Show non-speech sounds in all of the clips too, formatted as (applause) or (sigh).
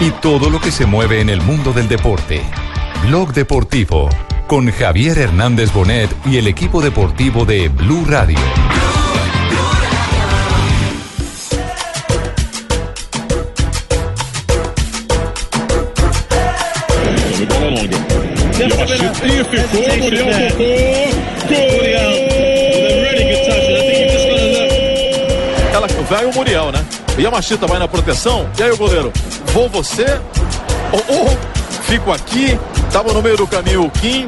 y todo lo que se mueve en el mundo del deporte. Blog Deportivo con Javier Hernández Bonet y el equipo deportivo de Blue Radio. Ela vai o Muriel, né? E a Machita vai na proteção. E aí o goleiro, vou você ou, ou fico aqui? Tava no meio do caminho o Kim.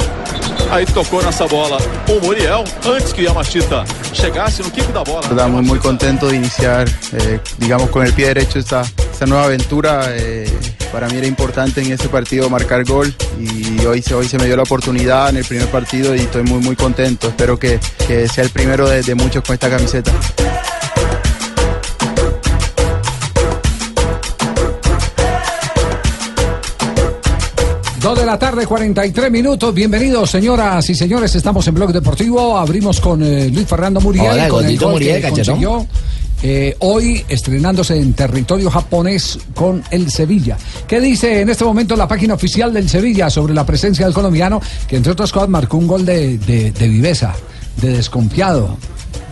Aí tocou nessa bola o Muriel antes que a Machita chegasse no kick da bola. verdad, muy, muy contento de iniciar, eh, digamos, con el pie derecho esta, nueva aventura. eh, para mí era importante en ese partido marcar gol y hoy hoy se me dio la oportunidad en el primer partido y estoy muy, muy contento. Espero que, que sea el primero de, de muchos con esta camiseta. Dos de la tarde, 43 minutos. Bienvenidos, señoras y señores. Estamos en Blog Deportivo. Abrimos con eh, Luis Fernando Muriel. Hola, con el gol Muriel, que consiguió, eh, hoy estrenándose en territorio japonés con el Sevilla. ¿Qué dice en este momento la página oficial del Sevilla sobre la presencia del colombiano que entre otras cosas marcó un gol de, de- de viveza, de desconfiado,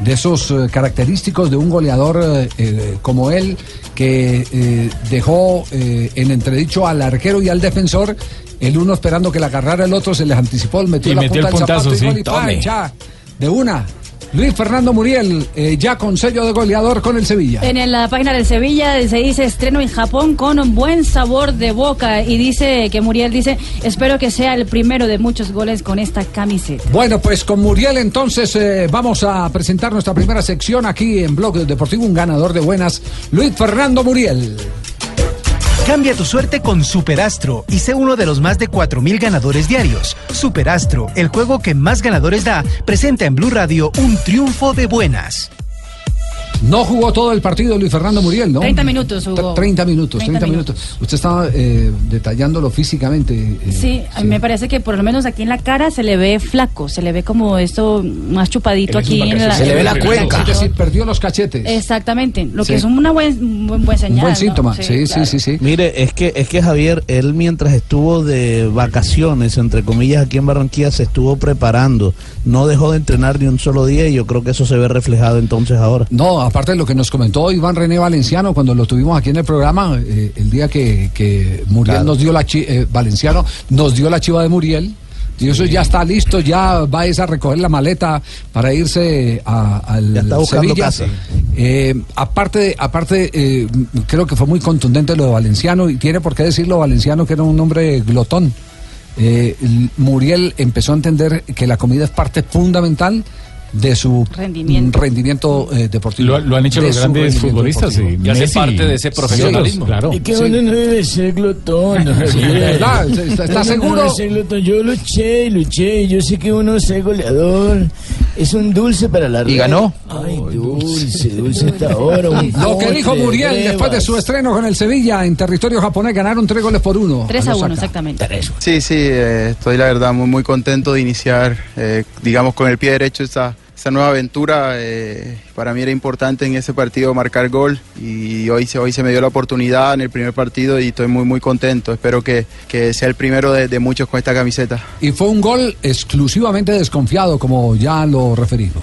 de esos eh, característicos de un goleador eh, como él que eh, dejó en entredicho al arquero y al defensor, el uno esperando que la agarrara el otro, se les anticipó, metió Y la metió punta el del zapato puntazo, y gol de una. Luis Fernando Muriel, eh, ya con sello de goleador con el Sevilla. En la página del Sevilla se dice estreno en Japón con un buen sabor de boca y dice que Muriel dice espero que sea el primero de muchos goles con esta camiseta. Bueno, pues con Muriel entonces eh, vamos a presentar nuestra primera sección aquí en Blog Deportivo, un ganador de buenas, Luis Fernando Muriel. Cambia tu suerte con Superastro y sé uno de los más de 4.000 ganadores diarios. Superastro, el juego que más ganadores da, presenta en Blue Radio un triunfo de buenas. No jugó todo el partido Luis Fernando Muriel, ¿no? 30 minutos jugó. Tre- 30 minutos, 30, 30 minutos. Usted estaba eh, detallándolo físicamente. eh, Sí, a mí me parece que por lo menos aquí en la cara se le ve flaco, se le ve como esto más chupadito aquí en la. Se le ve la en cuenca. Es decir, perdió los cachetes. Exactamente, lo Sí. que es una buen, un buen, buen señal. Un buen ¿no? síntoma, sí, sí, sí, sí. Mire, es que, es que Javier, él mientras estuvo de vacaciones, entre comillas, aquí en Barranquilla, se estuvo preparando. No dejó de entrenar ni un solo día y yo creo que eso se ve reflejado entonces ahora. No, aparte de lo que nos comentó Iván René Valenciano cuando lo tuvimos aquí en el programa, eh, el día que, que Muriel Claro. nos dio la chi- eh, Valenciano nos dio la chiva de Muriel. Y eso ya está listo, ya va a recoger la maleta para irse a, al buscando Sevilla. casa. Eh, aparte, aparte eh, creo que fue muy contundente lo de Valenciano y tiene por qué decirlo Valenciano que era un hombre glotón. Eh, Muriel empezó a entender que la comida es parte fundamental de su Rendimiento. rendimiento, eh, deportivo. Lo, lo han hecho De los grandes futbolistas. sí. Y hace parte de ese profesionalismo. sí, claro. Y que Sí. uno no debe ser glotón. Sí, ¿verdad? ¿Está- está Uno no seguro? debe ser glotón. Yo luché y luché y yo sé que uno es goleador. Es un dulce para la ¿Y red. ganó? Ay, dulce, dulce hasta ahora. Lo que dijo Muriel después de su estreno con el Sevilla en territorio japonés ganaron tres goles por uno. 3 a 1, Osaka. exactamente. Sí, sí, eh, estoy la verdad muy, muy contento de iniciar, eh, digamos, con el pie derecho esta, esta nueva aventura. eh, para mí era importante en ese partido marcar gol y hoy se, hoy se me dio la oportunidad en el primer partido y estoy muy, muy contento. Espero que, que sea el primero de, de muchos con esta camiseta. Y fue un gol exclusivamente desconfiado, como ya lo referimos.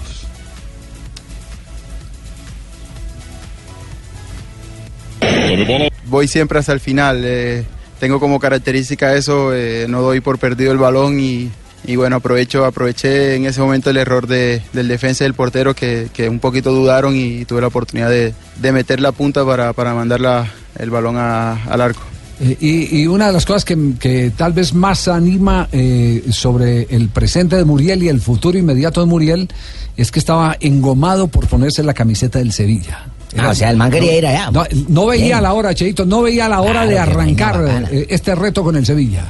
Voy siempre hasta el final. eh, tengo como característica eso, eh, no doy por perdido el balón y, y bueno, aprovecho, aproveché en ese momento el error de- del defensa y del portero que, que un poquito dudaron y tuve la oportunidad de, de meter la punta para, para mandar la- el balón a- al arco. Eh, y, y una de las cosas que, que tal vez más anima eh, sobre el presente de Muriel y el futuro inmediato de Muriel es que estaba engomado por ponerse la camiseta del Sevilla. Ah, o sea, el man quería ir allá. No, no veía Bien. la hora, Cheito, no veía la hora Claro, de arrancar eh, este reto con el Sevilla.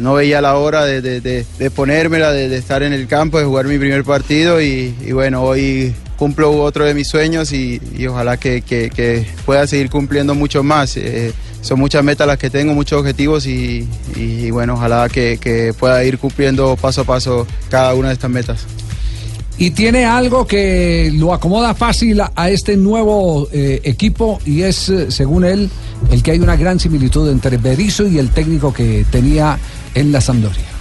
No veía la hora de, de, de, de ponérmela, de, estar en el campo, de jugar mi primer partido y, bueno, hoy cumplo otro de mis sueños y, ojalá que, que- pueda seguir cumpliendo mucho más. Eh, son muchas metas las que tengo, muchos objetivos y, bueno, ojalá que, pueda ir cumpliendo paso a paso cada una de estas metas. Y tiene algo que lo acomoda fácil a, a este nuevo eh, equipo y es, eh, según él, el que hay una gran similitud entre Berizzo y el técnico que tenía en la Sampdoria.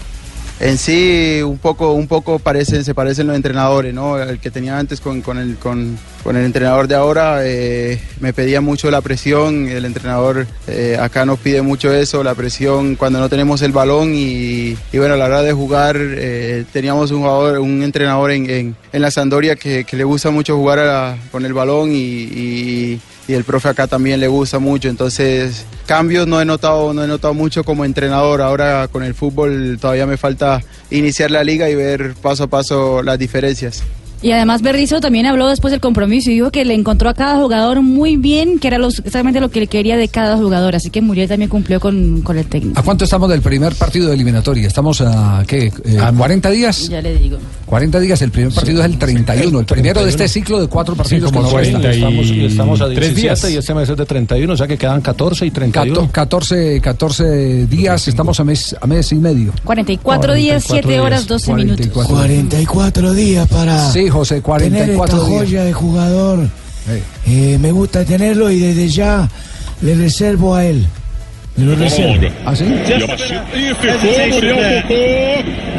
En sí, un poco, un poco parecen, se parecen los entrenadores, ¿no? El que tenía antes con, el, con, el entrenador de ahora eh, me pedía mucho la presión, el entrenador eh, acá nos pide mucho eso, la presión cuando no tenemos el balón y, bueno, a la hora de jugar eh, teníamos un jugador, un entrenador en, la Sandoria que, le gusta mucho jugar con el balón y- y el profe acá también le gusta mucho, entonces cambios no he notado, no he notado mucho como entrenador, ahora con el fútbol todavía me falta iniciar la liga y ver paso a paso las diferencias. Y además Berrizo también habló después del compromiso y dijo que le encontró a cada jugador muy bien, que era los- exactamente lo que le quería de cada jugador. Así que Muriel también cumplió con, con el técnico. ¿A cuánto estamos del primer partido de eliminatoria? ¿Estamos a qué? Eh, ¿40 días? Ya le digo. 40 días, el primer partido es el 31, el primero de este ciclo de cuatro partidos como que nos restan. 40 y Estamos, estamos a tres 17 días. y este mes es de 31, o sea que quedan 14 y 31. Cato- 14, 14 días, estamos a mes, a mes y medio. 44 días, 7 horas, 12 minutos. 44 días para Sí, José, tener 44 esta días. joya de jugador. Eh, me gusta tenerlo y desde ya le reservo a él. Me lo reservo. ¿Ah, sí? E ficou, Muriel tocou.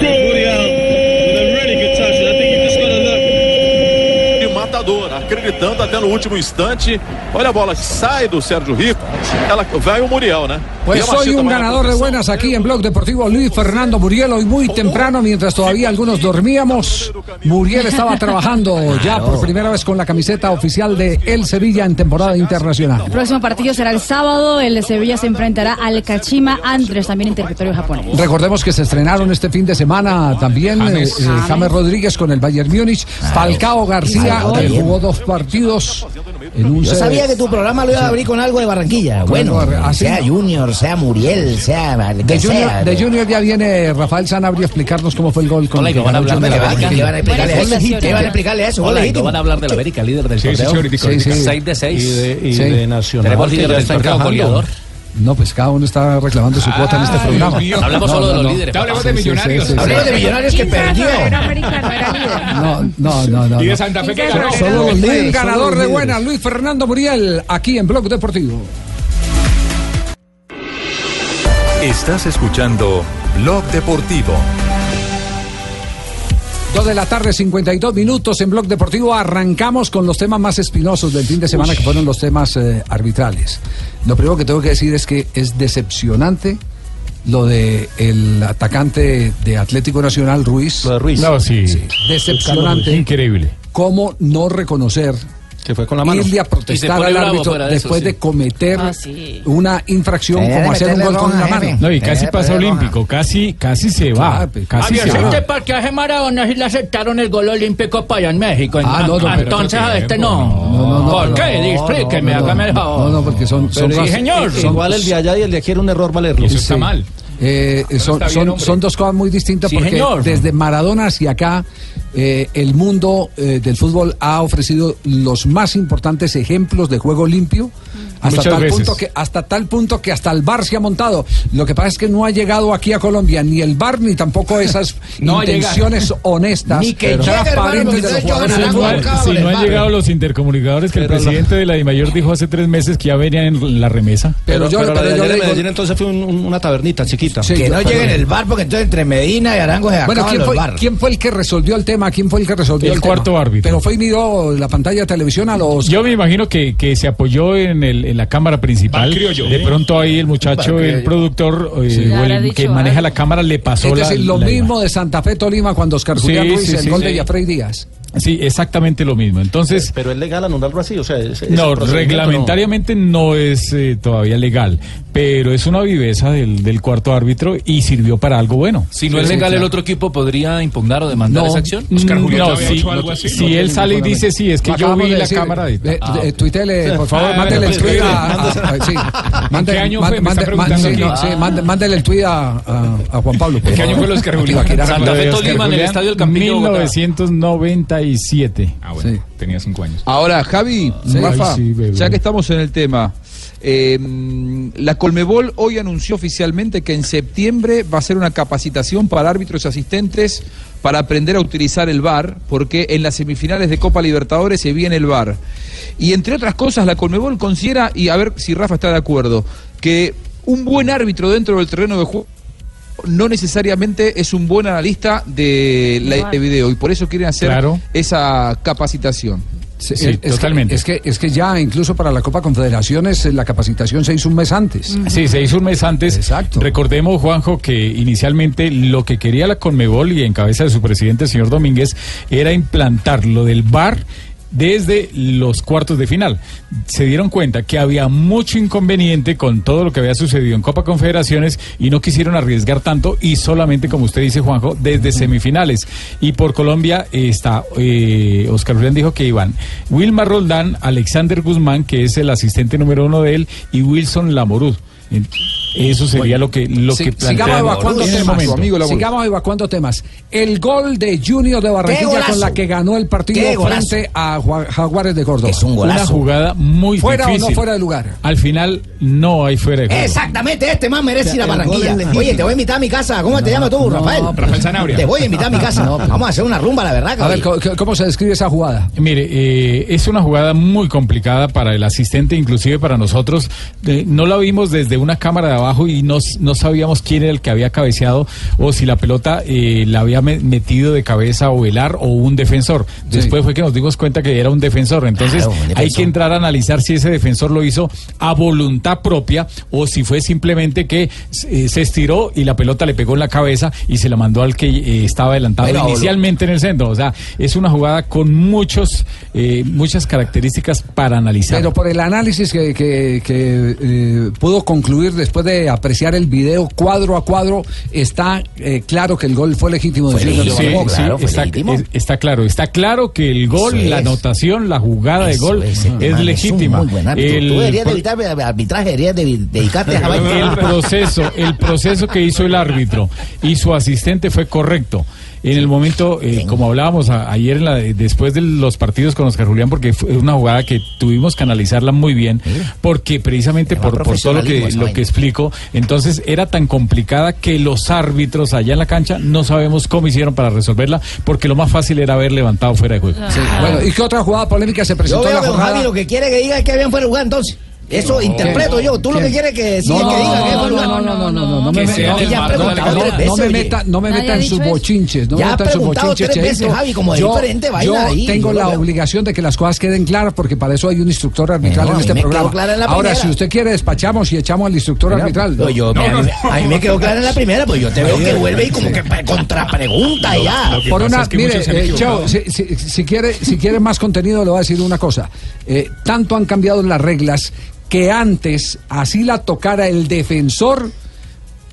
E matador, acreditando até no último instante. Olha a bola que sai do Sérgio Rico. Ela vai o Muriel, né? Pues E soy un ganador de buenas aquí en Blog Deportivo. Luis Fernando Muriel, hoy muy temprano, mientras todavía algunos dormíamos. Muriel estaba trabajando ya por primera vez con la camiseta oficial de El Sevilla en temporada internacional. El próximo partido será el sábado. El Sevilla se enfrentará al Kachima Andrés, también en territorio japonés. Recordemos que se estrenaron este fin de semana también James. eh, eh, James. Rodríguez con el Bayern Múnich. Falcao García jugó dos partidos en un Yo sabía que tu programa lo iba a abrir con algo de Barranquilla. Bueno, ¿ah, sea Junior, sea Muriel, sea De Junior, sea. de Junior ya viene Rafael Sanabria a explicarnos cómo fue el gol con Hola, y que van a hablar de la América. ¿Qué van a explicarle a eso? Hola, no van a hablar de la América, líder del torneo. sí, Sí, sí. 6 de 6. Y de, y Sí. de Nacional. Tenemos líder del torneo goleador. No, pues cada uno está reclamando su cuota en este programa. Hablamos No, solo de no, los no. líderes. Hablemos papá. de millonarios. sí, sí. Hablemos de Millonarios que perdió. No, no, no, no. Y de no. Santa Fe que Solo ganó. Solo los El líderes, ganador solo los de buenas, Luis Fernando Muriel, aquí en Blog Deportivo. Estás escuchando Blog Deportivo. Dos de la tarde, 52 minutos en Blog Deportivo. Arrancamos con los temas más espinosos del fin de semana, que fueron los temas eh, arbitrales. Lo primero que tengo que decir es que es decepcionante lo de el atacante de Atlético Nacional, Ruiz. Lo de Ruiz. No, sí. Decepcionante. Increíble. ¿Cómo no reconocer Que fue con la mano. irle a Y se protestar al árbitro de después sí. de cometer Ah, sí. una infracción como hacer un gol con la mano? jefe. No, y casi pasa olímpico, casi, casi se va. Ah, pues, Casi se va. ¿usted por qué hace Maradona si le aceptaron el gol olímpico para allá en México? Ah, no, no, pero- Entonces a este no. No, no, no, ¿Por qué? Explíqueme, hágame el favor. No, no, porque son, señor, Igual el de allá y el de aquí era un error valerlo. Eso está mal. Eh, son, bien, son, dos cosas muy distintas Sí, porque señor. desde Maradona hacia acá eh, el mundo eh, del fútbol ha ofrecido los más importantes ejemplos de juego limpio hasta Muchas tal veces. punto que hasta tal punto que hasta el VAR se ha montado. Lo que pasa es que no ha llegado aquí a Colombia ni el VAR ni tampoco esas (laughs) No intenciones honestas, Ni que transparentes de los jugadores Si no, han llegado los intercomunicadores que el la- presidente de la DIMAYOR dijo hace tres meses que ya venían en la remesa. Pero, yo, pero pero la de yo ayer le en digo- Medellín entonces fue un- un- una tabernita chiquita. Sí, Que yo- no llegue en el bar porque entonces entre Medina y Arango se Bueno, ¿quién los fue, bar. quién fue el que resolvió el tema? ¿Quién fue el que resolvió El el, cuarto tema? árbitro. Pero fue y miró la pantalla de televisión a los... Yo me imagino que, que se apoyó en, el, en la cámara principal. De pronto ahí el muchacho, el productor eh, Sí. o el dicho que maneja algo. la cámara le pasó es la decir, lo la mismo de Santa Fe Tolima cuando Oscar Sí, Julián Ruiz sí, el sí, gol sí. de Jafrey Díaz. Sí, exactamente lo mismo. Entonces, Pero es legal anularlo así, o sea, ese no, reglamentariamente no, es eh, todavía legal, pero es una viveza del, del cuarto árbitro y sirvió para algo bueno. Si no es legal, el otro equipo podría impugnar o demandar esa acción. Mm, no, si, si él sale y dice sí, es que yo vi de la decir. cámara de... Eh, Ah, eh, tuitele, por favor, Ah, mándele el tweet a... sí. Sí, no, sí, Mándele el tweet a, Juan Pablo. por ¿En qué año fue los. Santa Fe Tolima en el Estadio del Campillo de Bogotá. 1997. Ah, bueno, tenía cinco años. Ahora, Javi, Sí. Rafa, Ay, sí, bebé. ya que estamos en el tema, eh, la Colmebol hoy anunció oficialmente que en septiembre va a ser una capacitación para árbitros y asistentes para aprender a utilizar el VAR, porque en las semifinales de Copa Libertadores se viene el VAR. Y entre otras cosas, la Colmebol considera, y a ver si Rafa está de acuerdo, que un buen árbitro dentro del terreno de juego no necesariamente es un buen analista de, la, de video y por eso quieren hacer Claro. esa capacitación. Sí, es- es que- Es que, es que ya incluso para la Copa Confederaciones eh, la capacitación se hizo un mes antes. Sí, se hizo un mes antes. Exacto. Recordemos, Juanjo, que inicialmente lo que quería la Conmebol y en cabeza de su presidente, el señor Domínguez, era implantar lo del VAR desde los cuartos de final. Se dieron cuenta que había mucho inconveniente con todo lo que había sucedido en Copa Confederaciones y no quisieron arriesgar tanto y solamente, como usted dice, Juanjo, desde semifinales. Y por Colombia está, eh, Oscar Julián dijo que iban Wilmar Roldán, Alexander Guzmán, que es el asistente número uno de él, y Wilson Lamorud. Eso sería lo que lo Sí, que sigamos evacuando temas. momento. sigamos evacuando temas. El gol de Junior de Barranquilla golazo! con la que ganó el partido ¡Qué golazo! frente a Jaguares de Córdoba. Una jugada muy ¿Fuera difícil. o no fuera de lugar? Al final no hay fuera de juego. Exactamente, este más merece ir a Barranquilla. es. Oye, te voy a invitar a mi casa. ¿Cómo te llamas tú, Rafael? Rafael Zanabria. Te voy a invitar a mi (laughs) casa. No, Vamos a hacer una rumba, la verdad. A ver, Gaby. ¿cómo, cómo se describe esa jugada? Mire, eh, es una jugada muy complicada para el asistente, inclusive para nosotros. Eh, no la vimos desde una cámara de abajo y no, no sabíamos quién era el que había cabeceado o si la pelota eh, la había me- metido de cabeza o el ar o un defensor. Después fue que nos dimos cuenta que era un defensor. Entonces Claro, un defensor. hay que entrar a analizar si ese defensor lo hizo a voluntad propia o si fue simplemente que eh, se estiró y la pelota le pegó en la cabeza y se la mandó al que eh, estaba adelantado Bueno, inicialmente en el centro. O sea, es una jugada con muchos, eh, muchas características para analizar. Pero por el análisis que, que- que, eh, pudo concluir después de apreciar el video cuadro a cuadro, está eh, claro que el gol fue legítimo Sí, sí, está, es- está claro, está claro que el gol, Eso la es. anotación, la jugada de gol es, es, man legítima. un muy buen árbitro. El- Tú deberías de por- evitar arbitraje, deberías de dedicarte a el proceso, el proceso que hizo el árbitro y su asistente fue correcto. En el momento, eh, como hablábamos a- ayer en la- después de los partidos con Oscar Julián, porque fue una jugada que tuvimos que analizarla muy bien, porque precisamente por, por todo lo que, lo que explico, entonces era tan complicada que los árbitros allá en la cancha no sabemos cómo hicieron para resolverla, porque lo más fácil era haber levantado fuera de juego. Sí, Bueno, ¿y qué otra jugada polémica se Yo presentó en veo la que don jornada? Javi lo que quiere que diga es que bien fue el lugar entonces. Eso interpreto yo. Tú lo que quieres que sí No, es que diga que no, no, no, no, no, no, no me meta- no, me meta, no me Nadie meta ha en sus bochinches. No Ya me ha meta en sus preguntado bochinches. tres veces. Javi, como yo, diferente vaina yo ahí, tengo yo la obligación de que las cosas queden claras porque para eso hay un instructor arbitral en este programa. clara en la Ahora, si usted quiere, despachamos y echamos al instructor Mira, arbitral. no, yo- a, mí, me quedó clara en la primera, pues yo te veo que vuelve y como que contrapregunta ya. Por una, mire, eh, si, si- si quiere, si quiere más contenido, le voy a decir una cosa. Eh, tanto han cambiado las reglas que antes, así la tocara el defensor,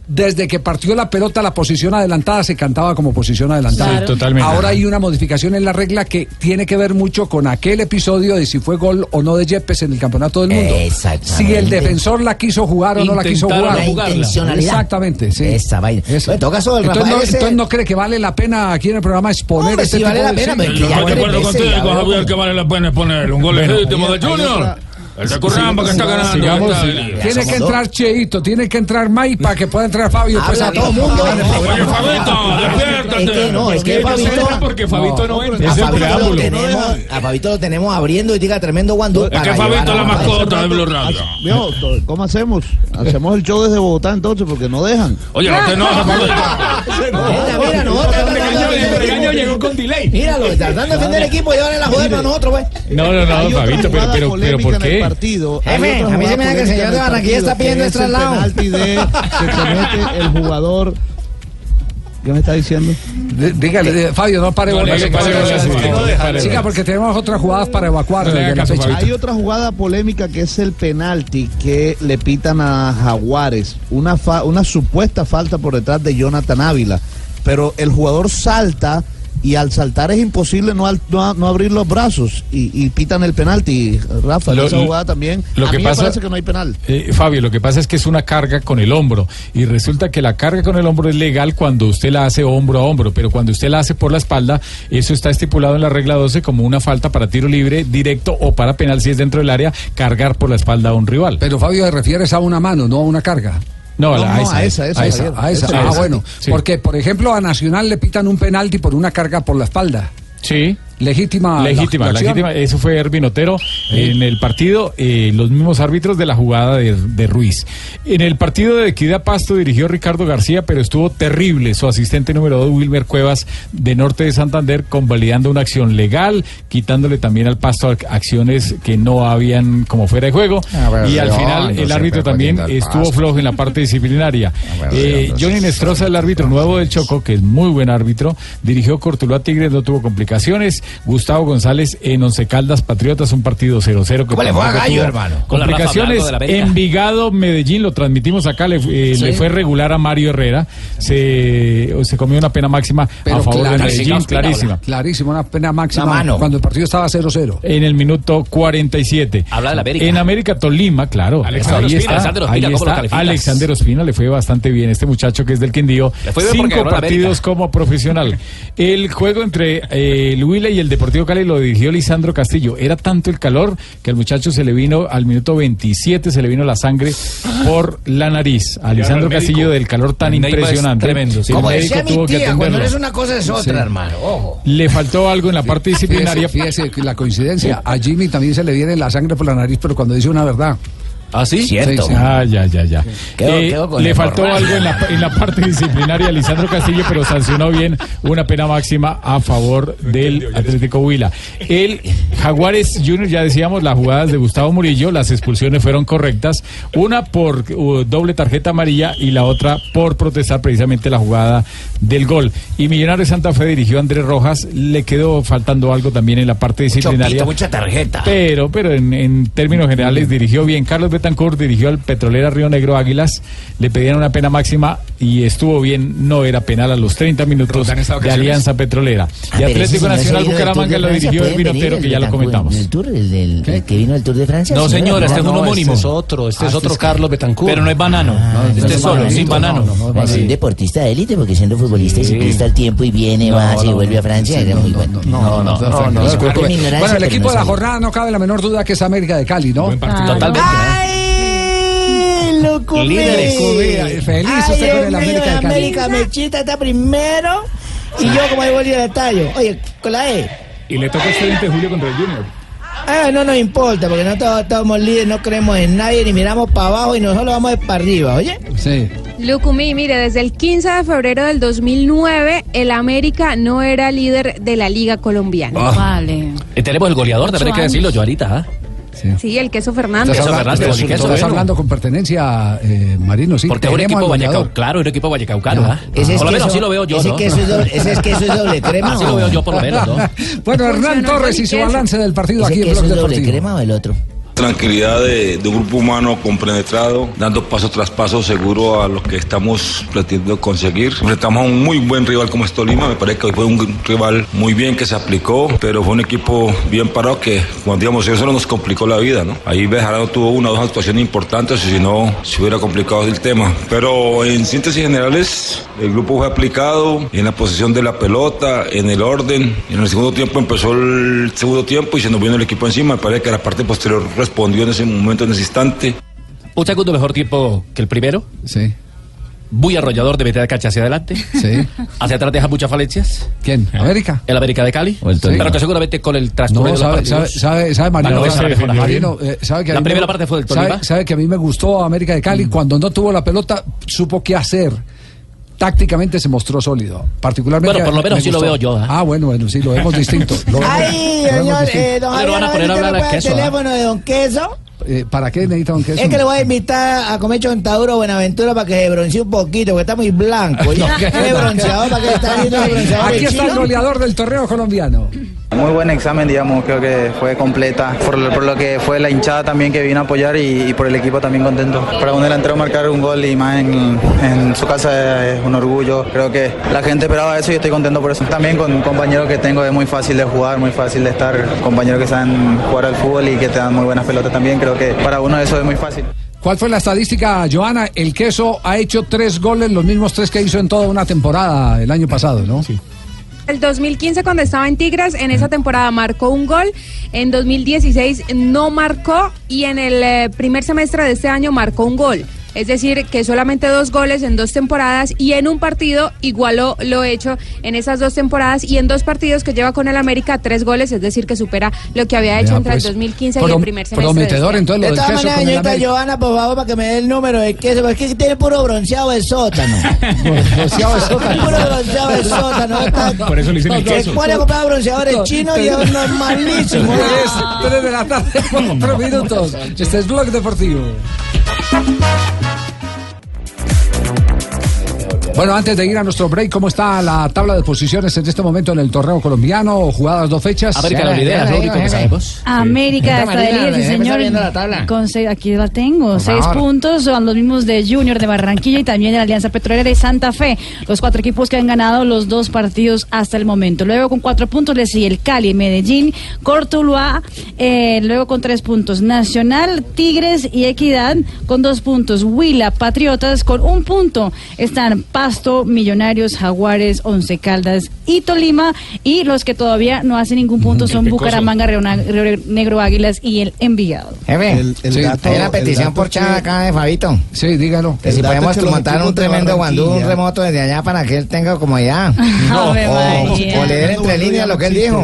desde que partió la pelota, la posición adelantada se cantaba como posición adelantada. Claro. Sí, totalmente. Ahora hay una modificación en la regla que tiene que ver mucho con aquel episodio de si fue gol o no de Yepes en el Campeonato del Mundo. Exactamente. Si el defensor la quiso jugar o no la quiso jugar. La intencionalidad. Exactamente, sí. Esa vaina. Eso. En todo caso, el entonces, Rafael no, ese- entonces no cree que vale la pena aquí en el programa exponer Hombre, este sí vale tipo la de- pena, sí. pero que ya acuerdo contigo, Javier, que vale la pena poner un gol legítimo de Junior. El de Curramba que está ganando. Sigamos, está sí. bien. Tiene que entrar Cheito, tiene que entrar May para que pueda entrar Fabio. pues, Habla a- todo mundo. Oye, Fabito, despiértate. Es que no, es que Fabito. porque Fabito no, entra. A Fabito, lo tenemos, a Fabito lo tenemos abriendo y diga tremendo guandú. Es que para Fabito es la mascota de Blue Radio. ¿cómo hacemos? Hacemos el show desde Bogotá entonces porque no dejan. Oye, no te enojes, Fabito. Mira, mira, nosotros con delay. Míralo, tratando de defender el equipo y llevarle la joder para nosotros, pues. No, no, no, Fabito, pero, pero, pero ¿por qué? partido. Jefe, a mí se me da que el señor de Barranquilla está pidiendo el lado. penalti de (laughs) que comete el (laughs) jugador ¿Qué me está diciendo? D- Dígale, eh, Fabio, no pare bolas. Siga, porque tenemos otras jugadas para evacuar. Hay otra jugada polémica que es el penalti que le pitan a Jaguares. Una, fa- una supuesta falta por detrás de Jonathan Ávila. Pero el jugador salta y al saltar es imposible no, al- no, abrir los brazos y, y pitan el penalti. Rafa, Lo- esa jugada también. lo a que mí pasa- me parece que no hay penal. Eh, Fabio, lo que pasa es que es una carga con el hombro y resulta que la carga con el hombro es legal cuando usted la hace hombro a hombro, pero cuando usted la hace por la espalda, eso está estipulado en la regla 12 como una falta para tiro libre directo o para penal si es dentro del área, cargar por la espalda a un rival. Pero Fabio, te refieres a una mano, no a una carga. No, a la- esa, a esa, esa, a esa, a Ah, bueno, Sí. porque por ejemplo a Nacional le pitan un penalti por una carga por la espalda. Sí. Legítima. Legítima, la legítima. Eso fue Ervin Otero en el partido, eh, los mismos árbitros de la jugada de, de Ruiz. En el partido de Equidad Pasto dirigió Ricardo García, pero estuvo terrible su asistente número 2, Wilmer Cuevas, de Norte de Santander, convalidando una acción legal, quitándole también al Pasto ac- acciones que no habían como fuera de juego. A ver, y al final no el árbitro también estuvo flojo en la parte disciplinaria. (laughs) ver, Eh, Johnny Nestroza, el árbitro nuevo del Choco, que es muy buen árbitro, dirigió Cortuluá Tigres, no tuvo complicaciones. Gustavo González en Once Caldas Patriotas, un partido 0-0. que ¿Cómo le fue a Gallo, hermano? Complicaciones. Envigado, Medellín, lo transmitimos acá, le, eh, Sí. le fue regular a Mario Herrera. Se, se comió una pena máxima Pero a favor de Medellín, clarísima. Clarísima, una pena máxima mano. cuando el partido estaba 0-0. En el minuto 47. Habla de la América. En América Tolima, claro. Alexander ahí Ospina, está, Alexander Ospina, ahí ¿cómo lo está. Alexander Ospina le fue bastante bien. Este muchacho que es del Quindío. Le fue bien Cinco partidos como profesional. El juego entre eh, el Huila y el Deportivo Cali lo dirigió Lisandro Castillo. Era tanto el calor que al muchacho se le vino al minuto 27, se le vino la sangre por la nariz. A Lisandro. Castillo del calor tan El impresionante. tremendo, sí. El Como médico decía mi tuvo que tía, cuando no atenderlo. es una cosa es otra, Sí. hermano. Ojo. Le faltó algo en la parte disciplinaria. Fíjese, la coincidencia. A Jimmy también se le viene la sangre por la nariz, pero cuando dice una verdad. ¿Ah, sí? Cierto. Sí, sí. Ah, ya, ya, ya. Quedó- Eh, quedó con le faltó borracho. algo en la, en la parte disciplinaria a Lisandro Castillo, pero sancionó bien una pena máxima a favor del Atlético Huila. El Jaguares Junior, ya decíamos, las jugadas de Gustavo Murillo, las expulsiones fueron correctas. Una por uh, doble tarjeta amarilla y la otra por protestar precisamente la jugada del gol. Y Millonarios Santa Fe dirigió a Andrés Rojas, le quedó faltando algo también en la parte disciplinaria. Chopito, mucha tarjeta. Pero, pero en, en términos generales dirigió bien. Carlos Betancourt dirigió al Petrolera Río Negro Águilas. Le pedían una pena máxima y estuvo bien. No era penal a los 30 minutos Roldán, ¿esta de Alianza Petrolera. Ah, Y Atlético Nacional Bucaramanga lo dirigió el Vinotero, que ya lo comentamos. ¿El tour? ¿El, del- el que vino del Tour de Francia? No, señor, este es un No, homónimo. Este es otro, este Ah, es este otro es- Carlos Betancourt. Pero no es banano. este es solo, sin banano. Es un deportista de élite porque siendo futbolista y ciclista al tiempo y viene, va, se vuelve a Francia, era muy bueno. No, no, no. no, Bueno, el equipo no de la jornada no cabe la menor duda que es América de Cali, ¿no? Totalmente. Líderes. me- Feliz Ay, usted con el América de Cali. América Mechita está primero y yo como hay bolillo de tallo. Oye, con la E. Y le toca este 20 de julio contra el Junior. Ah, no nos importa, porque no todos estamos líderes, no creemos en nadie, ni miramos para abajo y nosotros vamos de para arriba, ¿oye? Sí. Lucumí, mire, desde el 15 de febrero del 2009, el América no era líder de la Liga Colombiana. Vale. Eh, tenemos el goleador, también hay que decirlo, Joarita. ¿ah? Sí, el queso Fernández. Estás, hablando, Fernández, estás- estás bueno. hablando con pertenencia, eh, Marino, sí. Porque un equipo vallecaucano, claro, un equipo vallecaucano. ¿ah? Ese es Por lo menos queso- así lo veo yo, ese ¿no? queso es doble- ese es queso es (laughs) doble crema, Así lo veo yo por lo menos, ¿no? (laughs) Bueno, Hernán Torres y su balance del partido ¿Ese aquí en queso Blog es doble crema o el otro? Tranquilidad de, de un grupo humano compenetrado, dando paso tras paso seguro a lo que estamos pretendiendo conseguir. Enfrentamos a un muy buen rival como es Tolima, me parece que hoy fue un rival muy bien que se aplicó, pero fue un equipo bien parado que, cuando digamos, eso no nos complicó la vida, ¿no? Ahí Bejarano tuvo una o dos actuaciones importantes, si no, se hubiera complicado el tema. Pero en síntesis generales, el grupo fue aplicado en la posición de la pelota, en el orden. En el segundo tiempo empezó el segundo tiempo y se nos vino el equipo encima. Me parece que la parte posterior respondió en ese momento, en ese instante. Un segundo mejor tiempo que el primero. Sí. Muy arrollador de meter la cancha hacia adelante. Sí. Hacia atrás deja muchas falencias. ¿Quién? ¿América? El América de Cali. el Tolima. pero que seguramente con el transcurso No, sabe, sabe, sabe, sabe, Marino, Bueno, sabe, Marino, eh, sabe que a La mí me- primera parte fue del Tolima. sabe que a mí me gustó América de Cali. Cuando no tuvo la pelota, supo qué hacer. Tácticamente se mostró sólido. Particularmente. Bueno, por lo menos me sí lo veo yo, ¿eh? Ah, bueno, bueno, sí, lo vemos distinto. (laughs) Lo vemos- Ay, lo vemos señor, distinto. eh, don ¿Dónde lo van a poner a ¿ahorita hablar puede queso, el ah? teléfono de don Queso? eh, ¿para qué necesita un queso? Es que le voy a invitar a comer chontaduro Buenaventura para que se broncee un poquito, porque está muy blanco. (laughs) No, ¿qué? ¿Qué bronceador para que está haciendo bronceador Aquí está el goleador del torneo colombiano. Muy buen examen, digamos, creo que fue completa, por lo, por lo que fue la hinchada también que vino a apoyar y, y por el equipo también contento. Para un delantero marcar un gol y más en, en su casa es un orgullo, creo que la gente esperaba eso y estoy contento por eso. También con compañeros que tengo es muy fácil de jugar, muy fácil de estar, compañeros que saben jugar al fútbol y que te dan muy buenas pelotas también, creo que para uno eso es muy fácil. ¿Cuál fue la estadística, Joana? El queso ha hecho tres goles, los mismos tres que hizo en toda una temporada el año pasado, ¿no? Sí. El 2015 cuando estaba en Tigres, en esa temporada marcó un gol, en 2016 no marcó y en el eh, primer semestre de este año marcó un gol. Es decir, que solamente dos goles en dos temporadas y en un partido igualó lo hecho en esas dos temporadas y en dos partidos que lleva con el América tres goles, es decir, que supera lo que había hecho Vea, entre pues, el 2015 y el primer semestre. prometedor, de este entonces, lo De todas maneras, señorita. Giovanna, por favor, para que me dé el número de queso, porque es que tiene puro bronceado de sótano. (laughs) Bronceado de sótano. Puro bronceado de sótano. Por eso le dicen el queso. a comprar bronceadores chinos y es normalísimo. Tres, tres de la tarde, cuatro minutos. Este es Blog Deportivo. Bueno, antes de ir a nuestro break, ¿cómo está la tabla de posiciones en este momento en el torneo colombiano? Jugadas dos fechas. América la lidera, es lo único que sabemos. América Está de líder, sí, señor. la tabla. Con seis- aquí la tengo. seis favor. puntos, son los mismos de Junior de Barranquilla y también de la Alianza Petrolera y Santa Fe. Los cuatro equipos que han ganado los dos partidos hasta el momento. Luego con cuatro puntos le sigue el Cali, Medellín, Cortuluá, eh, luego con tres puntos. Nacional, Tigres y Equidad con dos puntos. Huila, Patriotas con un punto. Están Pasto, Millonarios, Jaguares, Once Caldas y Tolima. Y los que todavía no hacen ningún punto son Pecoso. Bucaramanga, Río Negro Águilas y el Envigado. Jefe, El- el Sí, dato- hay una petición por chat que- acá de Fabito. Sí, dígalo. Que si El podemos que montar un tremendo guandú, un remoto desde allá para que él tenga como allá. (laughs) O, o leer entre líneas lo que él dijo.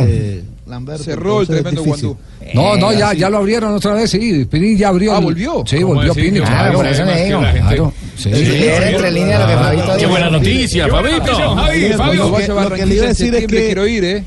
Lamberto, Cerró el tremendo guandú. No, no, Eh, ya, ya lo abrieron otra vez, sí. Pini ya abrió. Ah, ¿volvió? Sí, ¿Cómo volvió? Pini. Claro, Claro, por eso le digo. Claro. Sí. Entre líneas lo que Fabito Qué buena noticia, Fabito. Javi, Lo Fabio. lo que le iba a decir es que- quiero ir, ¿eh?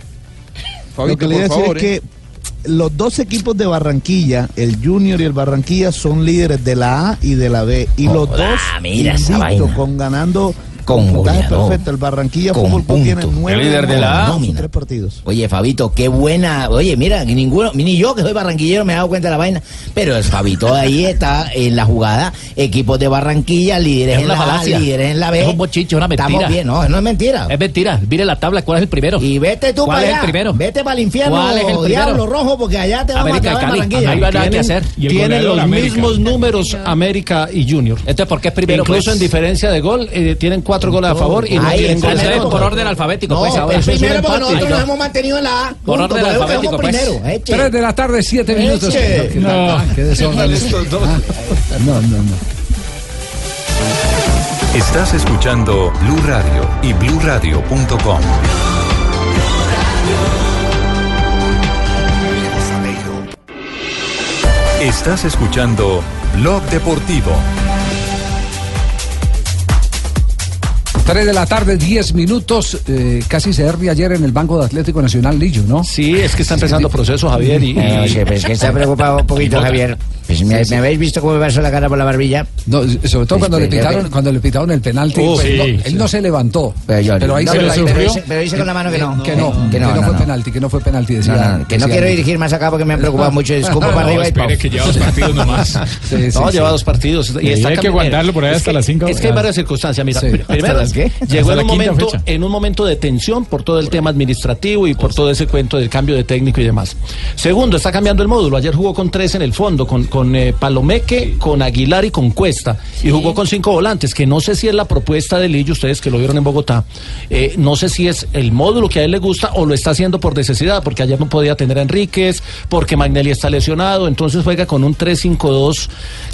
Lo que le iba a decir favor, es ¿eh? que los dos equipos de Barranquilla, el Junior y el Barranquilla, son líderes de la A y de la B. Y los Joda, dos mira esa invictos, vaina. con ganando Con goleador. perfecto. El Barranquilla Con Fútbol Club tiene punto. nueve El líder de la A. Nómina. tres partidos. Oye, Fabito, qué buena. Oye, mira, ni ninguno, ni yo que soy barranquillero me he dado cuenta de la vaina. Pero el Fabito ahí está en la jugada. Equipos de Barranquilla, líderes Es en la A, falacia. líderes en la B. Es un bochiche, una mentira. Estamos bien, no, no es mentira. Es mentira. Mire la tabla, ¿cuál es el primero? Y vete tú ¿Cuál para es allá. el primero? Vete para el infierno, ¿Cuál es el primero? diablo rojo, porque allá te vamos América a acabar. Barranquilla. Ahí hay nada que hacer. Tienen los América. mismos números América y Junior. Entonces, ¿por qué es primero? Incluso pues? en diferencia de gol, eh, tienen cuatro goles a favor y no tienen goles en por orden alfabético, No, pues ahora. primero porque nosotros nos no. hemos mantenido en la A. Por orden quedamos alfabético, pues. primero. Tres de la tarde, siete minutos. Eche. ¿Qué? No. Ah, qué desorden. Ah, No, no, no. Estás escuchando Blue Radio y bluradio.com. Estás escuchando Blog Deportivo. Tres de la tarde, diez minutos. Eh, casi se derri ayer en el Banco de Atlético Nacional Lillo, ¿no? Sí, es que está empezando proceso, Javier. Y, Eh, y- sí, pues que está preocupado un poquito, Javier. Pues me, me habéis visto cómo me paso la cara por la barbilla. No, sobre todo Pues, cuando, le pues, pitaron, cuando le pitaron el penalti. Oh, pues, sí, no, sí. Él no se levantó. Pero yo- pero ahí no, se pero sí, pero dice- pero dice con la mano que no. Que no, Que no, que no, no, fue no. penalti, que no fue penalti. Decía, No, no, que no quiero dirigir más acá porque me han preocupado mucho. (laughs) Escupo para No, arriba y espere que lleva dos partidos nomás. (laughs) Sí, sí, no, sí. lleva dos partidos. Y Y está hay que aguantarlo por ahí es hasta las cinco. Es que hay varias circunstancias. Mira, Sí. primero, las qué? llegó en un, momento, fecha. en un momento de tensión por todo el tema administrativo y por todo ese cuento del cambio de técnico y demás. Segundo, está cambiando el módulo. Ayer jugó con tres en el fondo, con, con eh, Palomeque, con Aguilar y con Cuesta. Y jugó con cinco volantes, que no sé si es la propuesta de Lillo, ustedes que lo vieron en Bogotá. eh, no sé si es el módulo que a él le gusta o lo está haciendo por necesidad, porque ayer no podía tener a Enríquez, porque Magnelli está lesionado. Entonces juega con un 3-5-2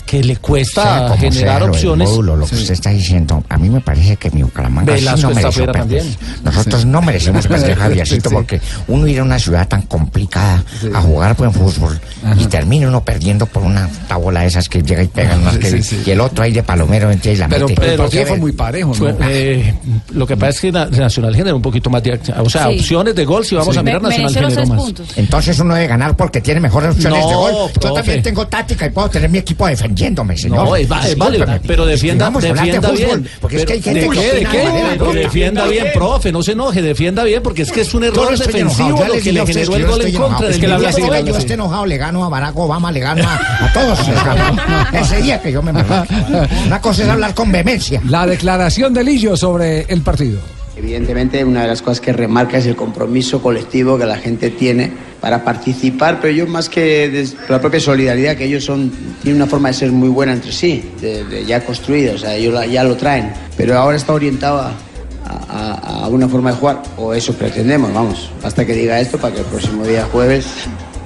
que le cuesta generar sea lo del opciones. módulo, lo que usted está diciendo, a mí me parece que mi Bucaramanga sí no está mereció afuera perder. también. Nosotros no merecemos perder, Javiercito, (laughs) Sí. porque uno ir a una ciudad tan complicada a jugar buen fútbol y termina uno perdiendo por una tabola de esas que llega y pega más que Sí, sí. y el otro ahí de palomero entra y la Pero, mete. pero el ¿Por partido qué fue muy parejo, ¿no? Eh, lo que pasa es que Na- Nacional generó un poquito más de o sea, Sí. opciones de gol si vamos Sí. a mirar Me- Nacional generó más. puntos. Entonces uno debe ganar porque tiene mejores opciones No, de gol. Yo profe. también tengo táctica y puedo tener mi equipo defendiéndome, señor. No, es, va- es válido, pero defienda, defienda fútbol, bien. Porque es que hay gente ¿De que? Propia. defienda bien, profe, no se enoje, defienda bien, porque es que es un error no estoy defensivo lo que le generó que el yo gol estoy en enojado. contra. Es del que la yo esté enojado, le gano a Barack Obama, le gano a, a todos. (laughs) Ese día que yo me. Una cosa es hablar con vehemencia. La declaración de Lillo sobre el partido. Evidentemente, una de las cosas que remarca es el compromiso colectivo que la gente tiene para participar, pero yo más que des- la propia solidaridad, que ellos tienen una forma de ser muy buena entre sí, de, de ya construida, o sea, ellos ya lo traen, pero ahora está orientado a, a- a una forma de jugar, o eso pretendemos, vamos, basta que diga esto para que el próximo día jueves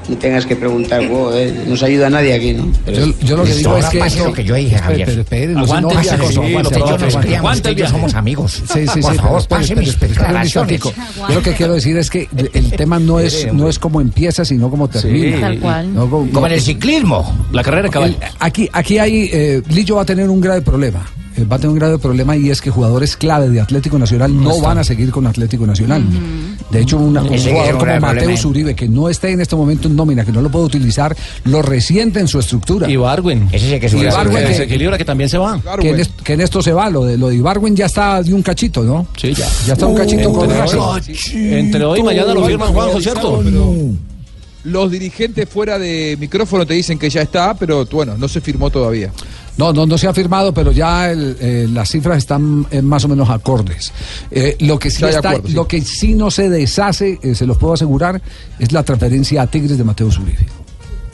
no tengas que preguntar, wow, eh, no se ayuda a nadie aquí, ¿no? Pero- Yo, yo lo que digo es que lo que yo dije, Javier. Aguante viaje, sí, aguante, y yo nos criamos, y yo somos amigos. Sí, sí, Por sí, favor, pase mis declaraciones. Yo lo que quiero decir es que el tema no es, no es cómo empieza, sino cómo termina. Tal cual. No, como, Como en el ciclismo. La carrera de caballo. El- aquí, aquí hay. eh, Lillo va a tener un grave problema. Eh, va a tener un grave problema y es que jugadores clave de Atlético Nacional no, van a seguir con Atlético Nacional. De hecho, una- un Ese jugador un como. Mateus Uribe, que no esté en este momento en nómina, que no lo puede utilizar, lo resiente en su estructura. Y Barwen. Ese sí que es que- Desequilibra que también se va. que, en, est- que en esto se va, lo de, lo de Ibargüen ya está de un cachito, ¿no? Sí, ya. Ya está un cachito con Entre Racing. hoy- Entre hoy y mañana lo firman Juanjo, ¿cierto? Los dirigentes fuera de micrófono te dicen que ya está, pero bueno, no se firmó todavía. No, no, no se ha firmado, pero ya el, eh, las cifras están eh, más o menos acordes. Eh, lo que sí está, acuerdo, sí. lo que sí no se deshace, se los puedo asegurar, es la transferencia a Tigres de Mateo Uribe.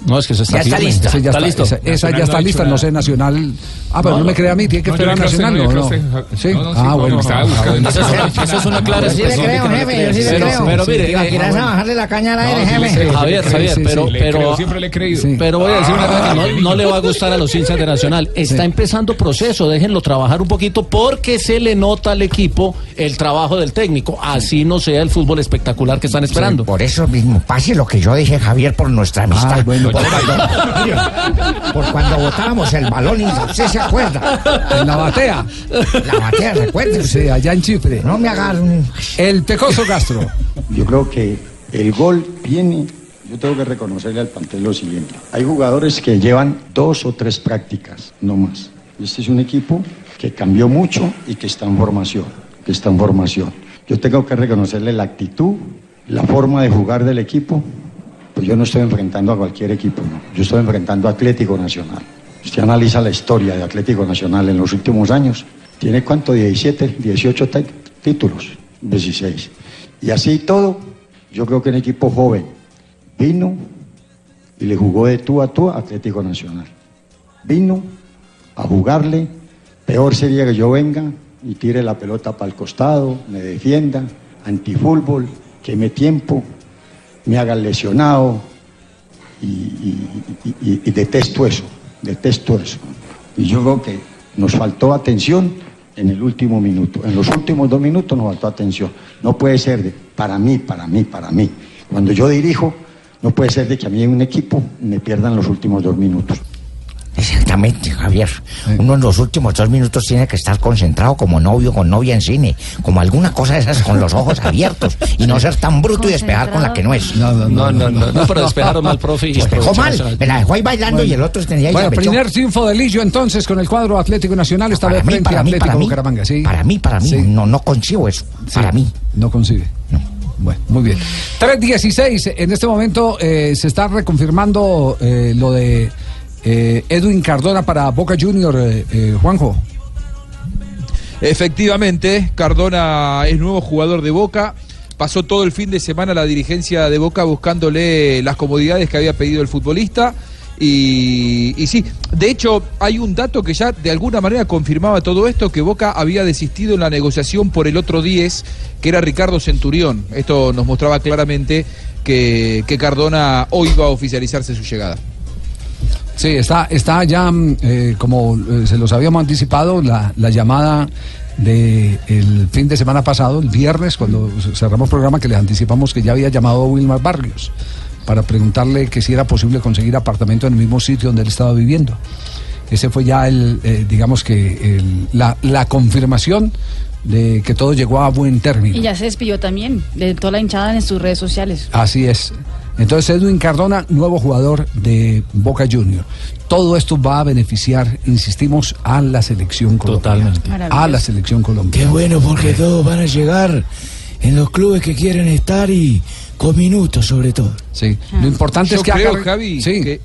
No, es que se está Ya está firme. lista. Esa ya está está- listo. Esa, esa ya está lista, no sé, Nacional. Ah, pero no, No, me crea a mí, tiene que No, esperar a Nacional, no, a. Sí. No, no, sí, ah, no, bueno. ah. Esa es una- esa clara Yo sí le creo, jefe, yo sí le creo. creo. Pero mire, a eh, Juan- bajarle la caña al aire, jefe. Javier, Javier, pero, pero, siempre le he creído. pero voy a decir una cosa no, no le va a gustar a los hinchas de Nacional. Está empezando proceso, déjenlo trabajar un poquito porque se le nota al equipo el trabajo del técnico. Así no sea el fútbol espectacular que están esperando. Por eso mismo, pase lo que yo dije, Javier, por nuestra amistad. Por, cuando, por cuando botábamos el balón y se acuerda. En la batea. La batea, recuerde. Sí, allá en Chipre. No me hagan. El Pecoso Castro. Yo creo que el gol viene, yo tengo que reconocerle al plantel lo siguiente. Hay jugadores que llevan dos o tres prácticas, no más. Este es un equipo que cambió mucho y que está en formación, que está en formación. Yo tengo que reconocerle la actitud, la forma de jugar del equipo. Pues yo no estoy enfrentando a cualquier equipo, no. Yo estoy enfrentando a Atlético Nacional. Usted analiza la historia de Atlético Nacional en los últimos años. ¿Tiene cuánto? 17, 18 ti- títulos, 16. Y así todo, yo creo que un equipo joven vino y le jugó de tú a tú a Atlético Nacional. Vino a jugarle, peor sería que yo venga y tire la pelota para el costado, me defienda, antifútbol, queme tiempo, me haga lesionado y- y detesto eso, detesto eso. Y yo creo que nos faltó atención en el último minuto. En los últimos dos minutos nos faltó atención. No puede ser de para mí, para mí, para mí. Cuando yo dirijo, no puede ser de que a mí en un equipo me pierdan los últimos dos minutos. Exactamente, Javier. Uno en los últimos dos minutos tiene que estar concentrado como novio con novia en cine, como alguna cosa de esas con los ojos abiertos y no ser tan bruto y despejar con la que no es. No, no, No, no, no, no, pero despejaron mal, profe. y Pues mal, me la dejó ahí bailando y el otro tenía ahí Bueno, primer triunfo de Lillo entonces con el cuadro Atlético Nacional, esta vez frente a para mí, Atlético para mí. Bucaramanga, ¿sí? Para mí, para mí, Sí. no, no consigo eso. Para mí. No consigue. Bueno, muy bien. 3.16, en este momento eh, se está reconfirmando eh, lo de eh, Edwin Cardona para Boca Junior, eh, eh, Juanjo. Efectivamente, Cardona es nuevo jugador de Boca. Pasó todo el fin de semana la dirigencia de Boca buscándole las comodidades que había pedido el futbolista. Y, sí, de hecho hay un dato que ya de alguna manera confirmaba todo esto, que Boca había desistido en la negociación por el otro 10, que era Ricardo Centurión. Esto nos mostraba claramente que, que Cardona hoy va a oficializarse su llegada. Sí, está, está ya, mm, eh, como eh, se los habíamos anticipado, la, la llamada de el fin de semana pasado, el viernes, cuando cerramos programa, que les anticipamos que ya había llamado a Wilmar Barrios para preguntarle que si era posible conseguir apartamento en el mismo sitio donde él estaba viviendo. Ese fue ya el, eh, digamos que el- la, la confirmación de que todo llegó a buen término. Y ya se despidió también de toda la hinchada en sus redes sociales. Así es. Entonces Edwin Cardona, nuevo jugador de Boca Junior. Todo esto va a beneficiar, insistimos, a la selección colombiana. Totalmente. A la selección colombiana. Qué bueno, porque todos van a llegar en los clubes que quieren estar y con minutos sobre todo. Sí. Lo importante Yo es que creo, agarre- Javi, Sí. que,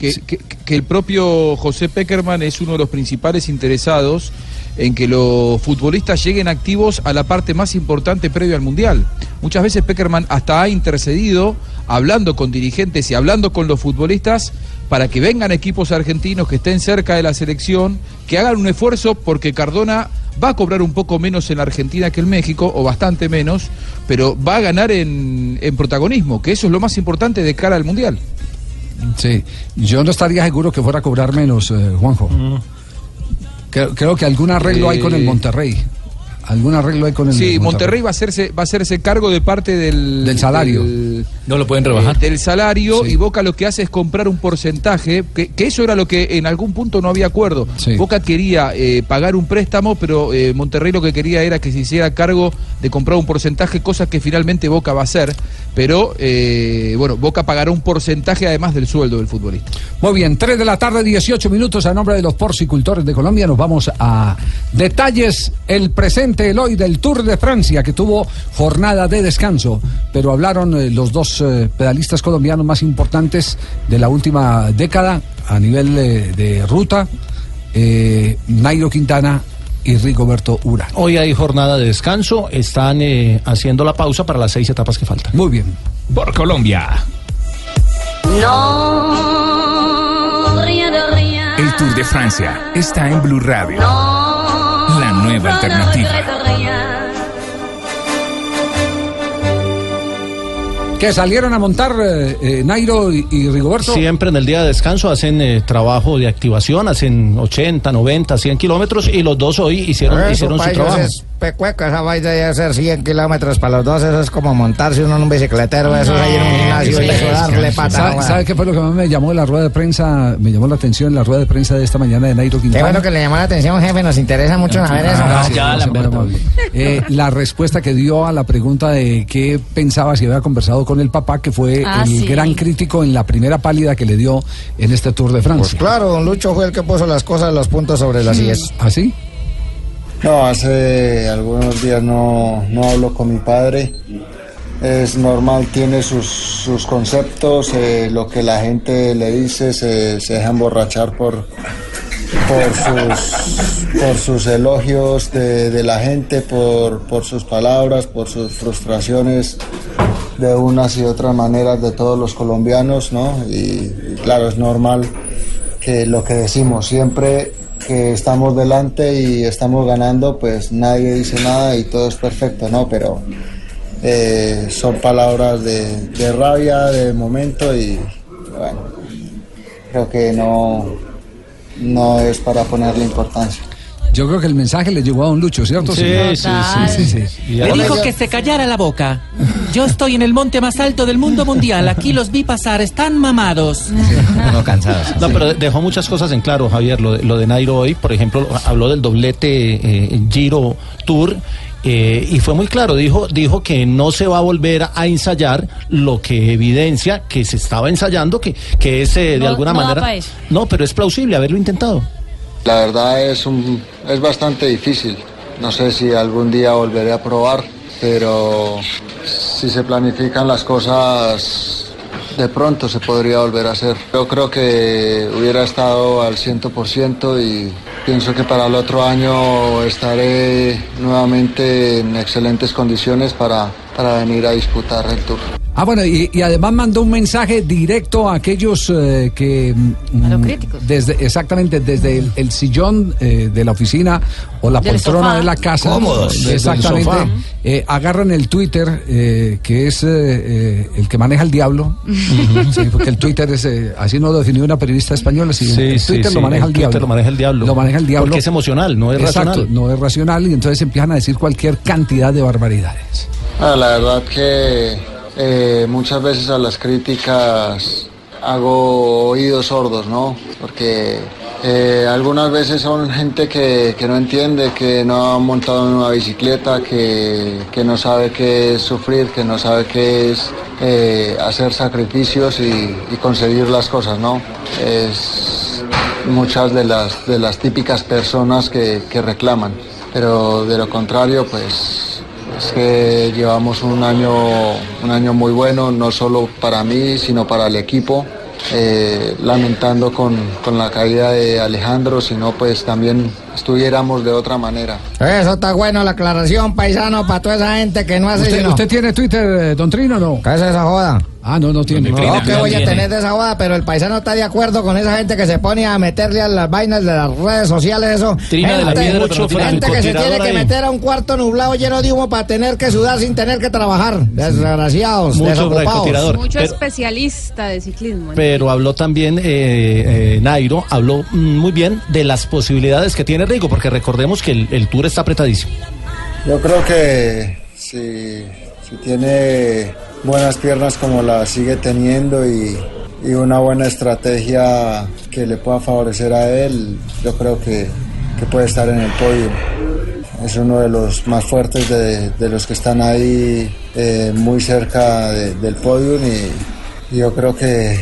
que- que- que el propio José Peckerman es uno de los principales interesados en que los futbolistas lleguen activos a la parte más importante previo al Mundial. Muchas veces Peckerman hasta ha intercedido hablando con dirigentes y hablando con los futbolistas para que vengan equipos argentinos que estén cerca de la selección, que hagan un esfuerzo porque Cardona va a cobrar un poco menos en Argentina que en México, o bastante menos, pero va a ganar en, en protagonismo, que eso es lo más importante de cara al Mundial. Sí, yo no estaría seguro que fuera a cobrar menos, eh, Juanjo. Creo, creo que algún arreglo hay con el Monterrey. Algún arreglo hay con el Sí, Monterrey va a hacerse va a hacerse cargo de parte del Del salario. del- No lo pueden rebajar. eh, del salario y Boca lo que hace es comprar un porcentaje, que, que eso era lo que en algún punto no había acuerdo. Boca quería eh, pagar un préstamo, pero eh, Monterrey lo que quería era que se hiciera cargo de comprar un porcentaje, cosa que finalmente Boca va a hacer. Pero eh, bueno, Boca pagará un porcentaje además del sueldo del futbolista. Muy bien, 3 de la tarde, 18 minutos a nombre de los porcicultores de Colombia. Nos vamos a detalles, el presente, el hoy del Tour de Francia, que tuvo jornada de descanso. Pero hablaron eh, los dos eh, pedalistas colombianos más importantes de la última década a nivel eh, de ruta, eh, Nairo Quintana y Rigoberto Urán. Hoy hay jornada de descanso, están eh, haciendo la pausa para las seis etapas que faltan. Muy bien. Por Colombia. No, de. El Tour de Francia está en Blue Radio. La nueva alternativa. Que salieron a montar eh, eh, Nairo y, y Rigoberto. Siempre en el día de descanso hacen eh, trabajo de activación, hacen 80, 90, 100 kilómetros y los dos hoy hicieron, Eso, hicieron su trabajo. es pecueca, esa vaina de hacer 100 kilómetros para los dos, eso es como montarse uno en un bicicletero, eso es ahí en un gimnasio y eso darle pata. ¿Sabe, qué fue lo que más me llamó la rueda de prensa? Me llamó la atención en la rueda de prensa de esta mañana de Nairo Qué Quintana. bueno que le llamó la atención, jefe, nos interesa mucho saber eso. Ah, gracias, gracias, muy amable. Eh, la respuesta que dio a la pregunta de qué pensaba si había conversado con el papá, que fue Ah, el sí. gran crítico en la primera pálida que le dio en este Tour de Pues Francia. claro, don Lucho fue el que puso las cosas, los puntos sobre las IES. ¿Así? No, hace algunos días no, no hablo con mi padre. Es normal, tiene sus, sus conceptos, eh, lo que la gente le dice se, deja emborrachar por, por, sus, por sus elogios de, la gente, por, por sus palabras, por sus frustraciones de unas y otras maneras de todos los colombianos, ¿no? Y claro, es normal que lo que decimos siempre que estamos delante y estamos ganando, pues nadie dice nada y todo es perfecto, ¿no? Pero eh, son palabras de, rabia, de momento y bueno, creo que no, no es para ponerle importancia. Yo creo que el mensaje le llegó a don Lucho, ¿cierto? Sí, sí, sí, sí, sí. Le dijo que se callara la boca. Yo estoy en el monte más alto del mundo mundial. Aquí los vi pasar, están mamados. No, cansados. No, pero dejó muchas cosas en claro, Javier. Lo de, lo de Nairo hoy, por ejemplo, habló del doblete eh, Giro Tour. eh, y fue muy claro, dijo, dijo que no se va a volver a ensayar lo que evidencia que se estaba ensayando, que, que es eh, de No- alguna no da manera. No, pero es plausible haberlo intentado. La verdad es, un, es bastante difícil. No sé si algún día volveré a probar, pero si se planifican las cosas de pronto se podría volver a hacer. Yo creo que hubiera estado al 100% y pienso que para el otro año estaré nuevamente en excelentes condiciones para, para venir a disputar el Tour. Ah, bueno, y, y además mandó un mensaje directo a aquellos eh, que... A los mm, críticos. Desde, exactamente, desde el, el sillón eh, de la oficina o la poltrona de la casa. Cómodos. eh, Exactamente. eh, agarran el Twitter, eh, que es el que maneja el diablo. (laughs) Sí, porque el Twitter es, eh, así no lo definió una periodista española, si Sí, el sí, Twitter sí, lo maneja el, el Twitter diablo. lo maneja el diablo. Lo maneja el diablo. Porque es emocional, no es Exacto, racional. no es racional y entonces empiezan a decir cualquier cantidad de barbaridades. Ah, la verdad que eh, muchas veces a las críticas hago oídos sordos, ¿no? Porque eh, algunas veces son gente que, que no entiende, que no ha montado una bicicleta, que, que no sabe qué es sufrir, que no sabe qué es eh, hacer sacrificios y, y conseguir las cosas, ¿no? Es muchas de las, de las típicas personas que, que reclaman, pero de lo contrario, pues es que llevamos un año, un año muy bueno, no solo para mí, sino para el equipo. eh, lamentando con, con la caída de Alejandro, sino pues también estuviéramos de otra manera. Eso está bueno, la aclaración, paisano, para toda esa gente que no hace ¿Usted, sino- usted tiene Twitter, eh, don Trino, o no? ¿Qué es esa joda? Ah, no, no tiene. No, que voy a tener de esa joda, pero el paisano está de acuerdo con esa gente que se pone a meterle a las vainas de las redes sociales, eso. Trina de la gente, piedra, mucho no gente que se tiene que ahí. meter a un cuarto nublado lleno de humo para tener que sudar sin tener que trabajar. Desgraciados, Mucho desocupados. Mucho Pero- especialista de ciclismo. Pero habló también eh, eh, Nairo, habló mm, muy bien de las posibilidades que tiene Rigo, porque recordemos que el, tour está apretadísimo. Yo creo que si, tiene buenas piernas como las sigue teniendo y, una buena estrategia que le pueda favorecer a él, yo creo que, puede estar en el podio. Es uno de los más fuertes de, los que están ahí eh, muy cerca de- del podio y yo creo que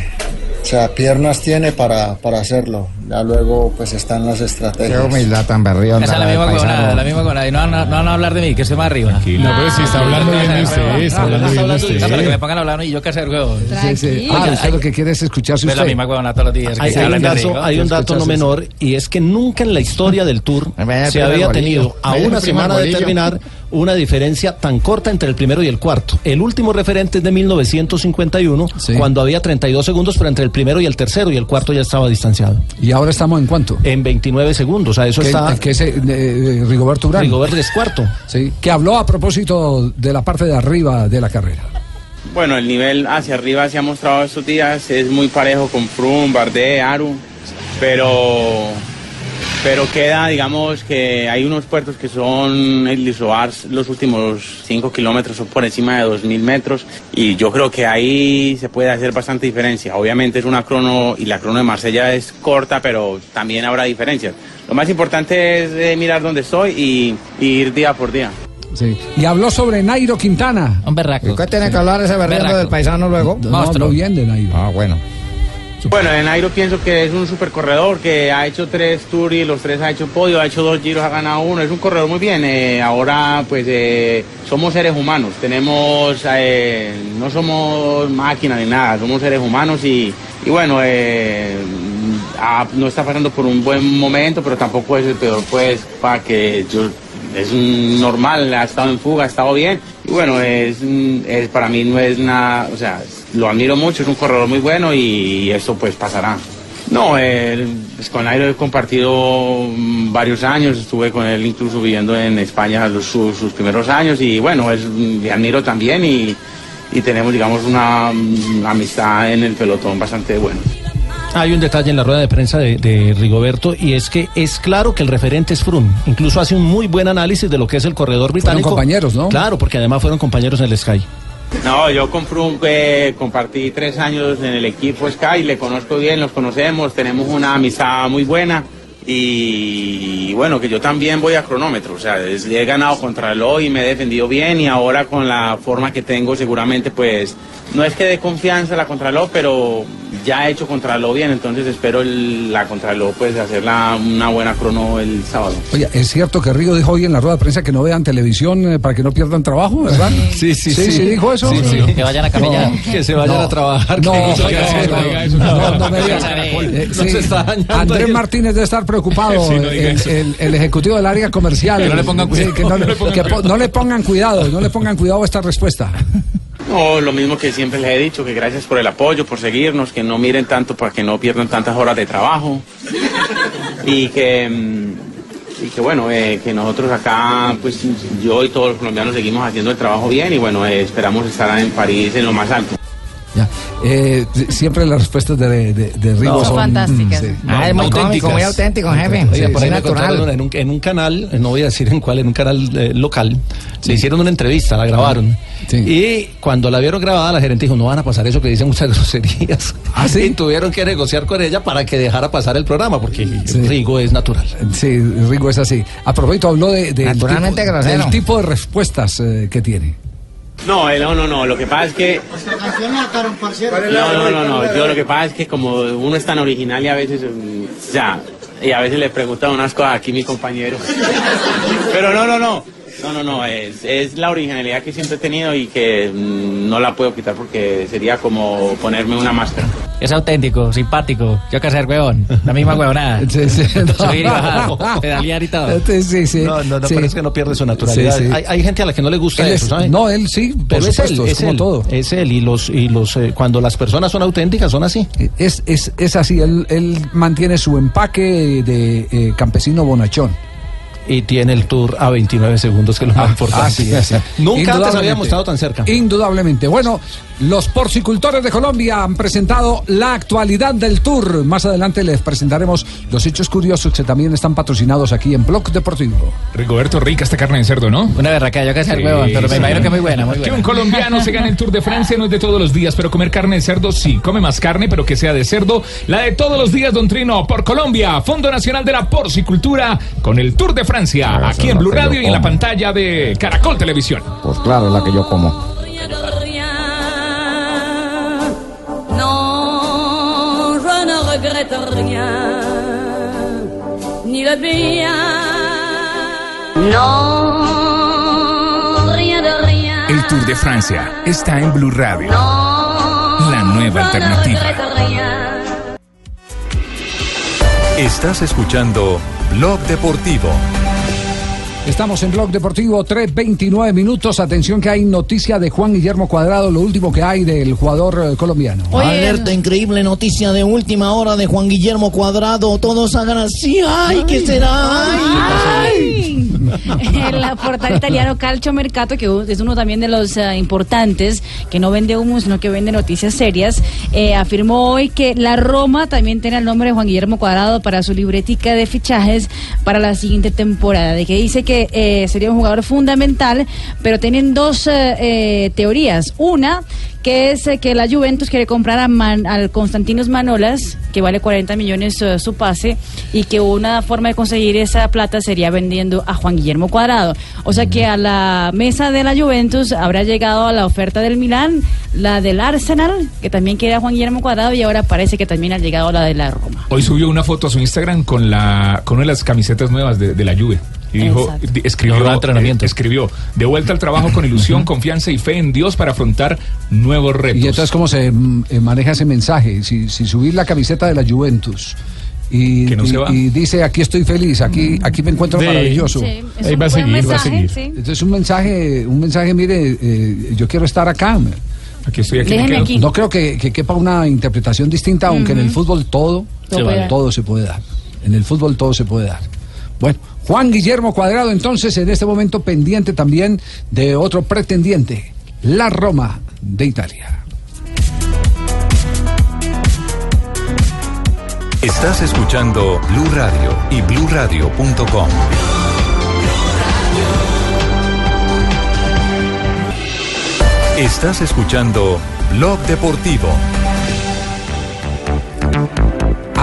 o sea, piernas tiene para, para hacerlo. Ya luego pues están las estrategias. Qué humildad tan berrión. Esa es la misma huevonada, la misma huevonada. Y no, no, no van a hablar de mí, que estoy más arriba. No, pero si está hablando bien de usted, está hablando bien de usted. No, pero que me pongan a hablar y yo qué hacer, huevón. Sí, sí. Ah, usted lo que quiere es escucharse Ves la misma huevonada todos los días. Hay, que hay un dato, hay un dato no menor y es que nunca en la historia del Tour se había tenido a una semana de terminar una diferencia tan corta entre el primero y el cuarto. El último referente es de 1951, Sí. cuando había 32 segundos, pero entre el primero y el tercero y el cuarto ya estaba distanciado. ¿Y ahora estamos en cuánto? En 29 segundos, o sea, eso Que, está... que es eh, eh, Rigoberto Urán. Rigoberto es cuarto. Sí, que habló a propósito de la parte de arriba de la carrera. Bueno, el nivel hacia arriba se ha mostrado estos días, es muy parejo con Froome, Bardet, Aru, pero, pero queda, digamos, que hay unos puertos que son el Lisoar, los últimos 5 kilómetros son por encima de 2.000 metros y yo creo que ahí se puede hacer bastante diferencia. Obviamente es una crono y la crono de Marsella es corta, pero también habrá diferencias. Lo más importante es eh, mirar dónde estoy y, y ir día por día. Sí. Y habló sobre Nairo Quintana. Un berraco. ¿Y qué tiene que hablar ese Berraco. del paisano luego? No, habló bien de Nairo. Ah, bueno. Bueno, en Nairo pienso que es un super corredor que ha hecho tres tours y los tres ha hecho podio, ha hecho dos giros, ha ganado uno, es un corredor muy bien. Eh, ahora pues eh, somos seres humanos, tenemos, eh, no somos máquinas ni nada, somos seres humanos y, y bueno, eh, ah, no está pasando por un buen momento, pero tampoco es el peor pues para que yo es normal, ha estado en fuga, ha estado bien. Y bueno, es, es- para mí no es nada, o sea, lo admiro mucho, es un corredor muy bueno y esto pues pasará. No, eh, pues, con Nairo he compartido mm, varios años, estuve con él incluso viviendo en España los- sus, sus primeros años y bueno, es, mm, le admiro también y, y tenemos digamos una mm, amistad en el pelotón bastante buena. Hay un detalle en la rueda de prensa de, de Rigoberto y es que es claro que el referente es Froome. Incluso hace un muy buen análisis de lo que es el corredor británico. compañeros, ¿no? Claro, porque además fueron compañeros en el Sky. No, yo con Froome eh, compartí tres años en el equipo Sky, le conozco bien, los conocemos, tenemos una amistad muy buena y bueno, que yo también voy a cronómetro, o sea, he ganado contra el y me he defendido bien y ahora con la forma que tengo seguramente pues no es que dé confianza la contraloj, pero ya he hecho contraloj bien, entonces espero el- la contraloj pues hacerla una buena crono el sábado. Oye, es cierto que Río dijo hoy en la rueda de prensa que no vean televisión eh, para que no pierdan trabajo, ¿verdad? Sí, sí, sí. sí. dijo eso? Sí, sí. Que vayan a camellar. Que se vayan No. a trabajar. No, no, no, no, no, no me. Eh, (laughs) No sí. se está dañando Andrés. Martínez debe estar preocupado, Sí, no el, el- el ejecutivo del área comercial. Que no le pongan Sí, cuidado, (laughs) que no, no le- le pongan que po- no le pongan cuidado, no le pongan cuidado a esta respuesta. Lo mismo que siempre les he dicho, que gracias por el apoyo, por seguirnos, que no miren tanto para que no pierdan tantas horas de trabajo. Y que, mm, y que bueno, eh, que nosotros acá, pues yo y todos los colombianos seguimos haciendo el trabajo bien y bueno, eh, esperamos estar en París en lo más alto. Ya. Eh, siempre las respuestas de, de, de Rigo No, son, fantásticas. sí. Ah, es muy cómico, muy auténtico, jefe. Oiga, por ahí Muy me contaron natural. en un, en un canal, eh, no voy a decir en cuál, en un canal eh, local, le hicieron una entrevista, la grabaron. Y cuando la vieron grabada, la gerente dijo, no van a pasar eso que dicen muchas (laughs) groserías. Y tuvieron que negociar con ella para que dejara pasar el programa, porque Rigo es natural. Sí, Rigo es así. A propósito, habló de, del Naturalmente tipo, grosero. del tipo de respuestas eh, que tiene. No, eh, no, no, no, lo que pasa es que... No, no, no, no, yo lo que pasa es que como uno es tan original y a veces, mm, ya, y a veces le preguntan unas cosas aquí mi compañero. (laughs) Pero no, no, no, no, no, no, es, es la originalidad que siempre he tenido y que mm, no la puedo quitar porque sería como ponerme una máscara. Es auténtico, simpático. Yo que ser huevón. La misma huevonada. (laughs) Sí, sí, no. Subir y bajar, pedalear y todo. Sí, sí. No, no, no, Sí. pero es que no pierde su naturalidad. Sí, sí. Hay, hay gente a la que no le gusta Él eso, es- ¿sabe? no, él sí, por Pero es supuesto, él, es es como él, todo. Es él y los y los eh, cuando las personas son auténticas son así. Es, es, es así, él, él mantiene su empaque de eh, campesino bonachón. Y tiene el tour a 29 segundos, que es lo más importante. Así es. Nunca antes habíamos estado tan cerca. Indudablemente. Bueno, los porcicultores de Colombia han presentado la actualidad del tour. Más adelante les presentaremos los hechos curiosos que también están patrocinados aquí en Blog Deportivo. Rigoberto, rica esta carne de cerdo, ¿no? Una berraca, yo que Sí, huevón, pero me sí. imagino que muy buena, muy Que buena. un colombiano se gane el Tour de Francia no es de todos los días, pero comer carne de cerdo sí. Come más carne, pero que sea de cerdo. La de todos los días, Don Trino, por Colombia, Fondo Nacional de la Porcicultura, con el Tour de Francia, Esa aquí en Blue que Radio y en la pantalla de Caracol Televisión. Pues claro, es la que yo como. Regrette rien, ni le bien. Non, rien de rien. El Tour de Francia está en Blue Radio. La nueva alternativa. rien. Estás escuchando Blog Deportivo. Estamos en Blog Deportivo, 3.29 minutos. Atención que hay noticia de Juan Guillermo Cuadrado, lo último que hay del jugador eh, colombiano. Alerta, increíble noticia de última hora de Juan Guillermo Cuadrado. Todos hagan así. ¡Ay, qué será! ¡Ay! (laughs) El portal italiano Calcio Mercato, que es uno también de los eh, importantes, que no vende humo, sino que vende noticias serias, eh, afirmó hoy que la Roma también tiene el nombre de Juan Guillermo Cuadrado para su libretica de fichajes para la siguiente temporada, de que dice que eh, sería un jugador fundamental, pero tienen dos teorías. Una, que es eh, que la Juventus quiere comprar a Man- al Constantinos Manolas, que vale 40 millones eh, su pase, y que una forma de conseguir esa plata sería vendiendo a Juan Guillermo Cuadrado. O sea que a la mesa de la Juventus habrá llegado a la oferta del Milán, la del Arsenal, que también quiere a Juan Guillermo Cuadrado, y ahora parece que también ha llegado la de la Roma. Hoy subió una foto a su Instagram con la con una de las camisetas nuevas de, de la Juve. Y dijo, escribió, Nuevo entrenamiento. eh, escribió, de vuelta al trabajo con ilusión, confianza y fe en Dios para afrontar nuevos retos. Y entonces, ¿cómo se mm, eh, maneja ese mensaje? Si, si subir la camiseta de la Juventus y, Que no y- se va. y dice, aquí estoy feliz, aquí, aquí me encuentro Sí. maravilloso. Sí, Ahí va a seguir, va a mensaje, seguir. sí. Entonces, un mensaje, un mensaje, mire, eh, yo quiero estar acá. Aquí estoy, aquí me quedo. aquí. No creo que, que quepa una interpretación distinta, aunque en el fútbol todo, Se puede dar. todo se puede dar. En el fútbol todo se puede dar. Bueno, Juan Guillermo Cuadrado, entonces, en este momento pendiente también de otro pretendiente, la Roma de Italia. Estás escuchando Blue Radio y bluradio.com. Estás escuchando Blog Deportivo.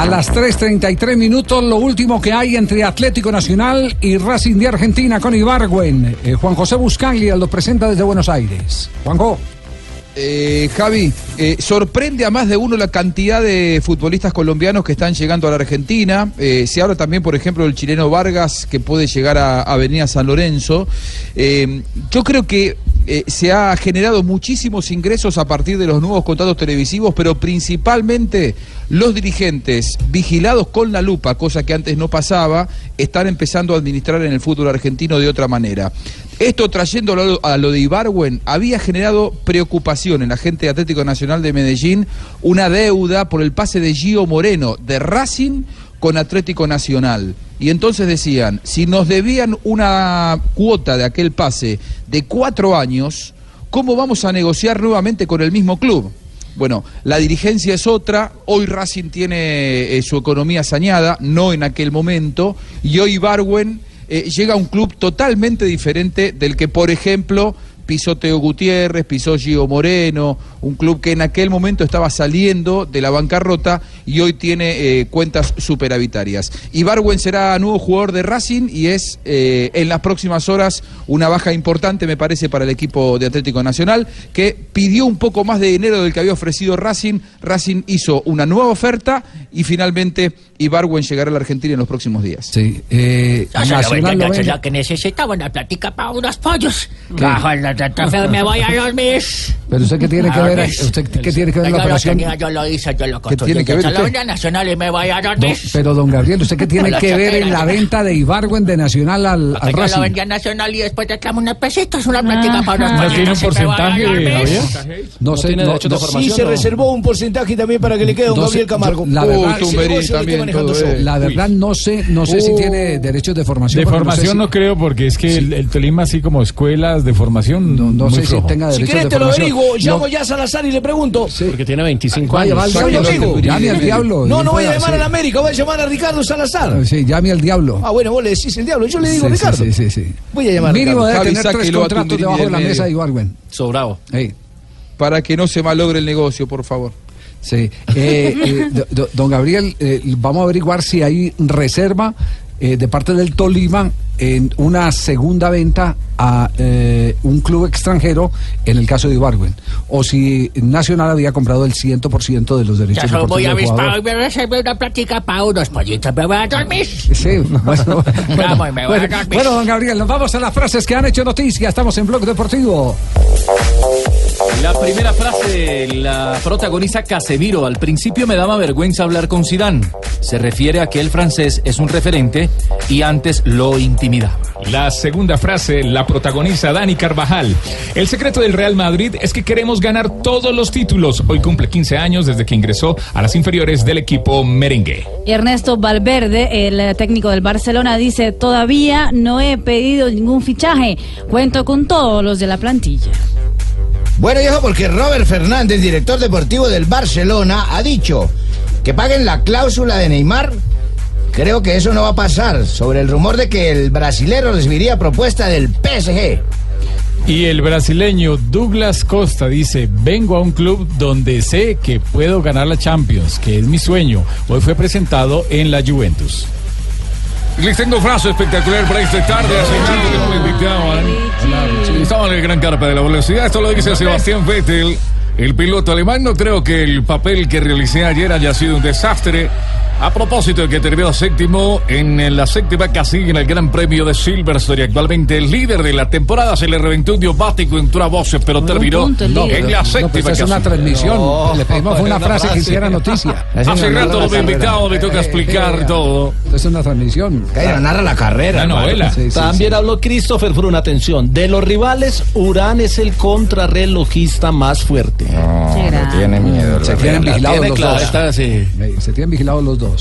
A las 3.33 minutos, lo último que hay entre Atlético Nacional y Racing de Argentina con Ibargüen. Eh, Juan José Buscaglia lo presenta desde Buenos Aires. Juanjo. Eh, Javi, eh, sorprende a más de uno la cantidad de futbolistas colombianos que están llegando a la Argentina. Se habla también, por ejemplo, del chileno Vargas que puede llegar a Avenida San Lorenzo. Yo creo que eh, se ha generado muchísimos ingresos a partir de los nuevos contratos televisivos, pero principalmente los dirigentes vigilados con la lupa, cosa que antes no pasaba, están empezando a administrar en el fútbol argentino de otra manera. Esto trayéndolo a lo de Ibarwen había generado preocupación en la gente de Atlético Nacional de Medellín, una deuda por el pase de Gio Moreno de Racing con Atlético Nacional. Y entonces decían, si nos debían una cuota de aquel pase de cuatro años, ¿cómo vamos a negociar nuevamente con el mismo club? Bueno, la dirigencia es otra, hoy Racing tiene eh, su economía sañada, no en aquel momento, y hoy Barwen eh, llega a un club totalmente diferente del que, por ejemplo, pisó Teo Gutiérrez, pisó Gio Moreno, un club que en aquel momento estaba saliendo de la bancarrota y hoy tiene eh, cuentas superavitarias. Ibarwen será nuevo jugador de Racing y es eh, en las próximas horas una baja importante, me parece, para el equipo de Atlético Nacional, que pidió un poco más de dinero del que había ofrecido Racing. Racing hizo una nueva oferta y finalmente Ibarwen llegará a la Argentina en los próximos días. Sí, eh, Nacional vende. lo que necesitaba una plática para unos pollos. Claro. Bajo el trofeo me voy a dormir. Pero usted qué tiene que A ver, usted qué tiene que ver en la Yo lo operación. yo lo hice, yo lo ¿Qué tiene construí. que ver Yo se lo usted? vendí a Nacional y me voy a pero don Gabriel, ¿usted qué (laughs) tiene la que ver en la venta de Ibarwen de Nacional al, al Yo lo Racing? vendí a Nacional y después te clamo unos pesitos, una plática para unos ¿No tiene un porcentaje? No sé, no, no, Sí, se reservó un porcentaje también para que le quede a don Gabriel Camargo. La verdad, la verdad no sé, no sé si tiene derechos de formación. De formación no creo, porque es que el, Tolima, así como escuelas de formación, no, sé si tenga derechos de te lo formación. Llamo No. ya a Salazar y le pregunto. Porque tiene 25 Vaya, años. Soy amigo. llame al diablo. No, no voy a llamar sí. a la América, voy a llamar a Ricardo Salazar. Sí, llame al diablo. Ah, bueno, vos le decís el diablo, yo le digo Ricardo. Sí, sí, sí. Voy a llamar a Mínimo debe tener tres contratos debajo de la mesa de medio. Ibarwen. Sobrado. Para que no se malogre el negocio, por favor. Sí. Eh, eh, do- do- don Gabriel, eh, vamos a averiguar si hay reserva eh, de parte del Tolima en una segunda venta a eh, un club extranjero en el caso de Ibarwen. O si Nacional había comprado el 100% de los derechos Ya solo voy deportivos a del avispar jugador. y me reservé una plática para unos pollitos. (laughs) Me voy a dormir. Sí, bueno, bueno, Vamos, me voy a dormir. bueno, don Gabriel, nos vamos a las frases que han hecho noticia. Estamos en Blog Deportivo. La primera frase la protagoniza Casemiro. Al principio me daba vergüenza hablar con Zidane. Se refiere a que el francés es un referente y antes lo intimidaba. La segunda frase la protagoniza Dani Carvajal. El secreto del Real Madrid es que queremos ganar todos los títulos. Hoy cumple 15 años desde que ingresó a las inferiores del equipo merengue. Ernesto Valverde, el técnico del Barcelona, dice, todavía no he pedido ningún fichaje. Cuento con todos los de la plantilla. Bueno, viejo, porque Robert Fernández, director deportivo del Barcelona, ha dicho que paguen la cláusula de Neymar. Creo que eso no va a pasar, sobre el rumor de que el brasilero recibiría propuesta del PSG. Y el brasileño Douglas Costa dice, vengo a un club donde sé que puedo ganar la Champions, que es mi sueño. Hoy fue presentado en la Juventus. Les tengo frase espectacular para esta tarde, hace que no me invitaban. Sí, Estaba en el gran carpa de la velocidad, esto lo dice Sebastián Vettel. El piloto alemán no creo que el papel que realicé ayer haya sido un desastre. A propósito de que terminó séptimo en la séptima casilla en el Gran Premio de Silverstone y actualmente el líder de la temporada se le reventó un diobático, entró a voces, pero terminó punto, en la No, séptima pues es una transmisión. Le pedimos fue una (laughs) frase que hiciera noticia. (laughs) Hace rato lo he invitado, me toca explicar todo. Es una transmisión. Cairo, narra la carrera. Una novela. Sí, sí, También habló Christopher Frun, atención. De los rivales, Urán es el contrarrelojista más fuerte. No, tiene miedo. Se tienen vigilados los dos. Se tienen vigilados los dos.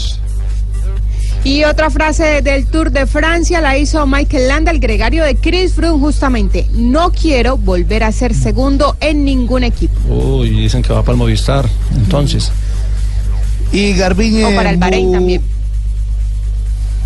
Y otra frase del Tour de Francia la hizo Michael Landa, el gregario de Chris Froome, justamente. No quiero volver a ser segundo en ningún equipo. Uy, dicen que va para el Movistar. Entonces. Y Garbiñe O para el Bahrein Mu-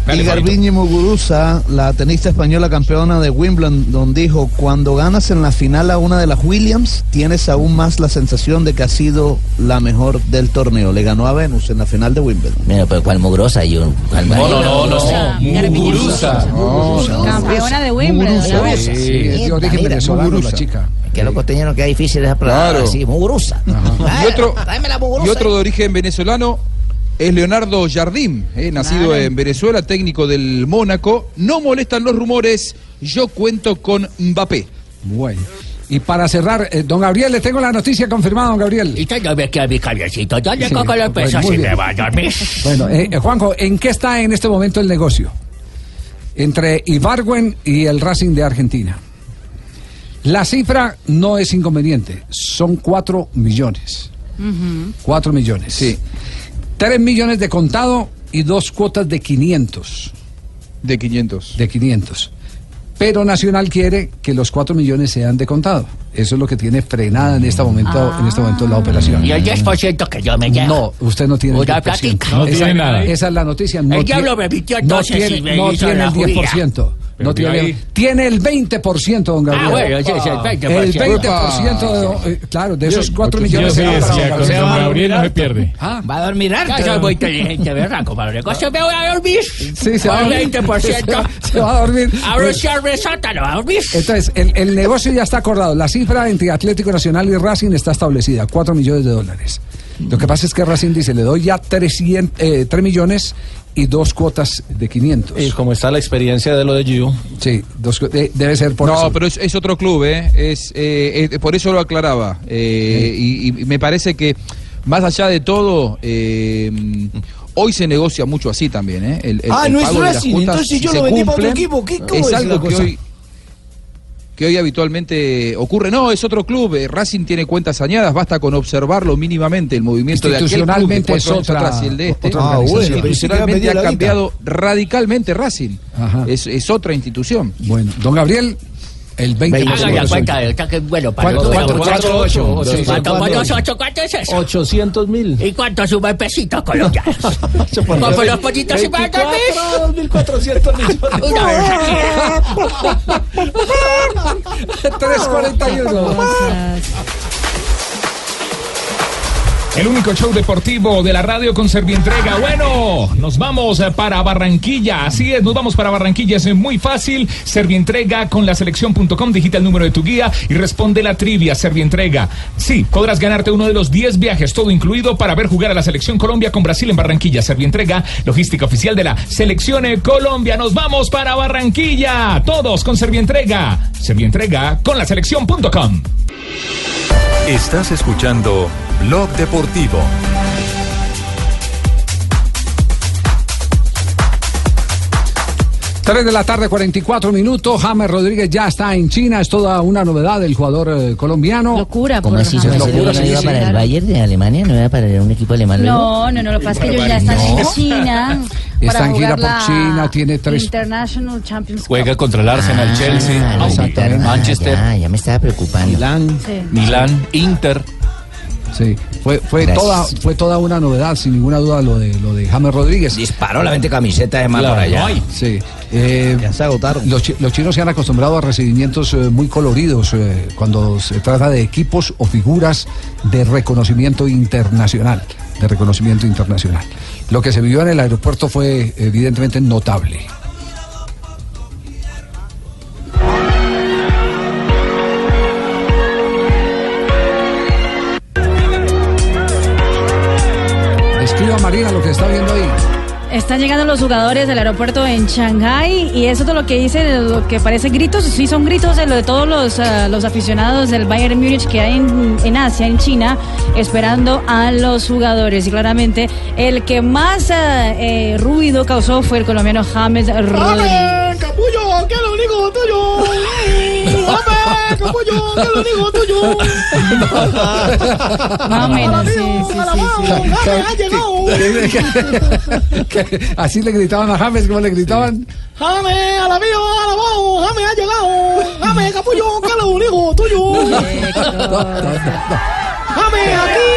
también. Y Garbiñe Muguruza, la tenista española campeona de Wimbledon, dijo, cuando ganas en la final a una de las Williams, tienes aún más la sensación de que ha sido la mejor del torneo. Le ganó a Venus en la final de Wimbledon. Mira, pero ¿cuál mugrosa? Yo, ¿cuál No, no, no, no. Muguruza. Campeona de Wimbledon. Sí, sí, de origen venezolano la chica. Qué loco tenían que difícil esa palabra. Claro. Sí, muguruza. Y otro, la y muguruza. otro de origen venezolano es Leonardo Jardim, eh, nacido Claro. en Venezuela, técnico del Mónaco. No molestan los rumores, yo cuento con Mbappé. Bueno. Y para cerrar, eh, don Gabriel, le tengo la noticia confirmada, don Gabriel. Y yo me quedé mi cabecito. Yo le Sí, cojo los bueno, pesos muy y me voy a dormir. Bueno, eh, eh, Juanjo, ¿en qué está en este momento el negocio? Entre Ibargüen y el Racing de Argentina. La cifra no es inconveniente, son 4 millones. 4 millones. Sí. 3 millones de contado y dos cuotas de 500. De 500. De 500. Pero Nacional quiere que los 4 millones sean de contado. Eso es lo que tiene frenada en este momento, en este momento la operación. Y el 10% que yo me llevo. No, usted no tiene el Una 10%. platica. esa, No tiene nada. Esa es la noticia. No El tiene- diablo me mintió no entonces tiene, y me no hizo tiene la el 10%. Pero No tiene, tiene el 20%, don Gabriel. Ah, bueno, sí, sí, el 20%. El 20%, de- eh, claro, de esos 4 Yo millones. sí decía, para con don don Gabriel. No se pierde. Ah. Va a dormir harto. Ya soy muy inteligente, ¿verdad? Como los (laughs) negocios me voy a dormir. Sí, se va a dormir. 20%. (laughs) Se va a dormir. Abro el sótano, a dormir. Entonces, el, el negocio ya está acordado. La cifra entre Atlético Nacional y Racing está establecida, 4 millones de dólares. Lo que pasa es que Racing dice, le doy ya 300, eh, 3 millones y dos cuotas de 500. Y como está la experiencia de lo de Gio. Sí, dos de- debe ser por no, eso. pero es, es otro club, ¿eh? Es, eh, eh, por eso lo aclaraba. Eh, y, y me parece que, más allá de todo, eh, hoy se negocia mucho así también, ¿eh? El, el- Ah, el no es pago Racing, entonces si yo lo vendí para otro equipo. ¿Qué- cómo es es algo que cosa? hoy que hoy habitualmente ocurre. No, es otro club. eh, Racing tiene cuentas añadas, basta con observarlo mínimamente el movimiento de aquel club de Institucionalmente cuatro es otra- atrás y el de este. otra Ah, bueno, institucionalmente ha cambiado radicalmente Racing. Es, es otra institución. Bueno, don Gabriel, el 20%. Haga la cuenta del que es bueno para ¿Cuánto- los cuánto- muchachos. cuánto- ocho? ¿Cuánto Sí, cuánto cuatro- cuánto es ocho? ¿Cuánto es eso? 800 mil. ¿Y cuánto sube el pesito colombiano? (laughs) ¿Cómo los pollitos y para dormir? 2.400 millones. Una vez (laughs) 341. El único show deportivo de la radio con Servientrega. Bueno, nos vamos eh, para Barranquilla. Así es, nos vamos para Barranquilla. Es muy fácil. Servientrega con la selección.com. Digita el número de tu guía y responde la trivia. Servientrega. Sí, podrás ganarte uno de los 10 viajes, todo incluido, para ver jugar a la selección Colombia con Brasil en Barranquilla. Servientrega, logística oficial de la selección eh, Colombia. Nos vamos para Barranquilla. Todos con Servientrega. Servientrega con la selección.com. Estás escuchando Blog Deportivo. Tres de la tarde, 44 minutos. James Rodríguez ya está en China. Es toda una novedad del jugador eh, colombiano. Locura, ¿Cómo por así? James ¿No Rodríguez. iba para el. Bayern de Alemania? ¿No iba para un equipo alemán? No, no, no, lo que pasa es que ellos ya están en China. (laughs) Está para en gira jugar por la China, tiene tres- International Champions Cup. Juega contra el Arsenal, Ah, Chelsea. Manchester, Ya, ya me estaba preocupando. Milán. Sí. Milán, Inter. Sí, fue, fue, Gracias. toda, fue toda una novedad, sin ninguna duda, lo de, lo de James Rodríguez. Disparó la 20 camiseta de por allá. Sí. eh, Ya se agotaron. los, los chinos se han acostumbrado a recibimientos eh, muy coloridos eh, cuando se trata de equipos o figuras de reconocimiento internacional. De reconocimiento internacional. Lo que se vivió en el aeropuerto fue evidentemente notable. Viendo ahí. Están llegando los jugadores del aeropuerto en Shanghái y eso de lo que dice, lo que parece gritos, sí son gritos de lo de todos los, ah, los aficionados del Bayern Múnich que hay en, en Asia, en China, esperando a los jugadores. Y claramente el que más ah, eh, ruido causó fue el colombiano James Rodríguez. capullo! ¿Qué es lo único tuyo? ¡Dame, capullo! ¿Qué es lo único tuyo? Más o menos, sí, sí, sí, sí. ha llegado! Que Así le gritaban a James, como le gritaban. ¡Jame, a la mío, a la bajo! ¡Jame, ha llegado! ¡Jame, capullo! ¿Qué es lo único tuyo? ¡Jame, aquí!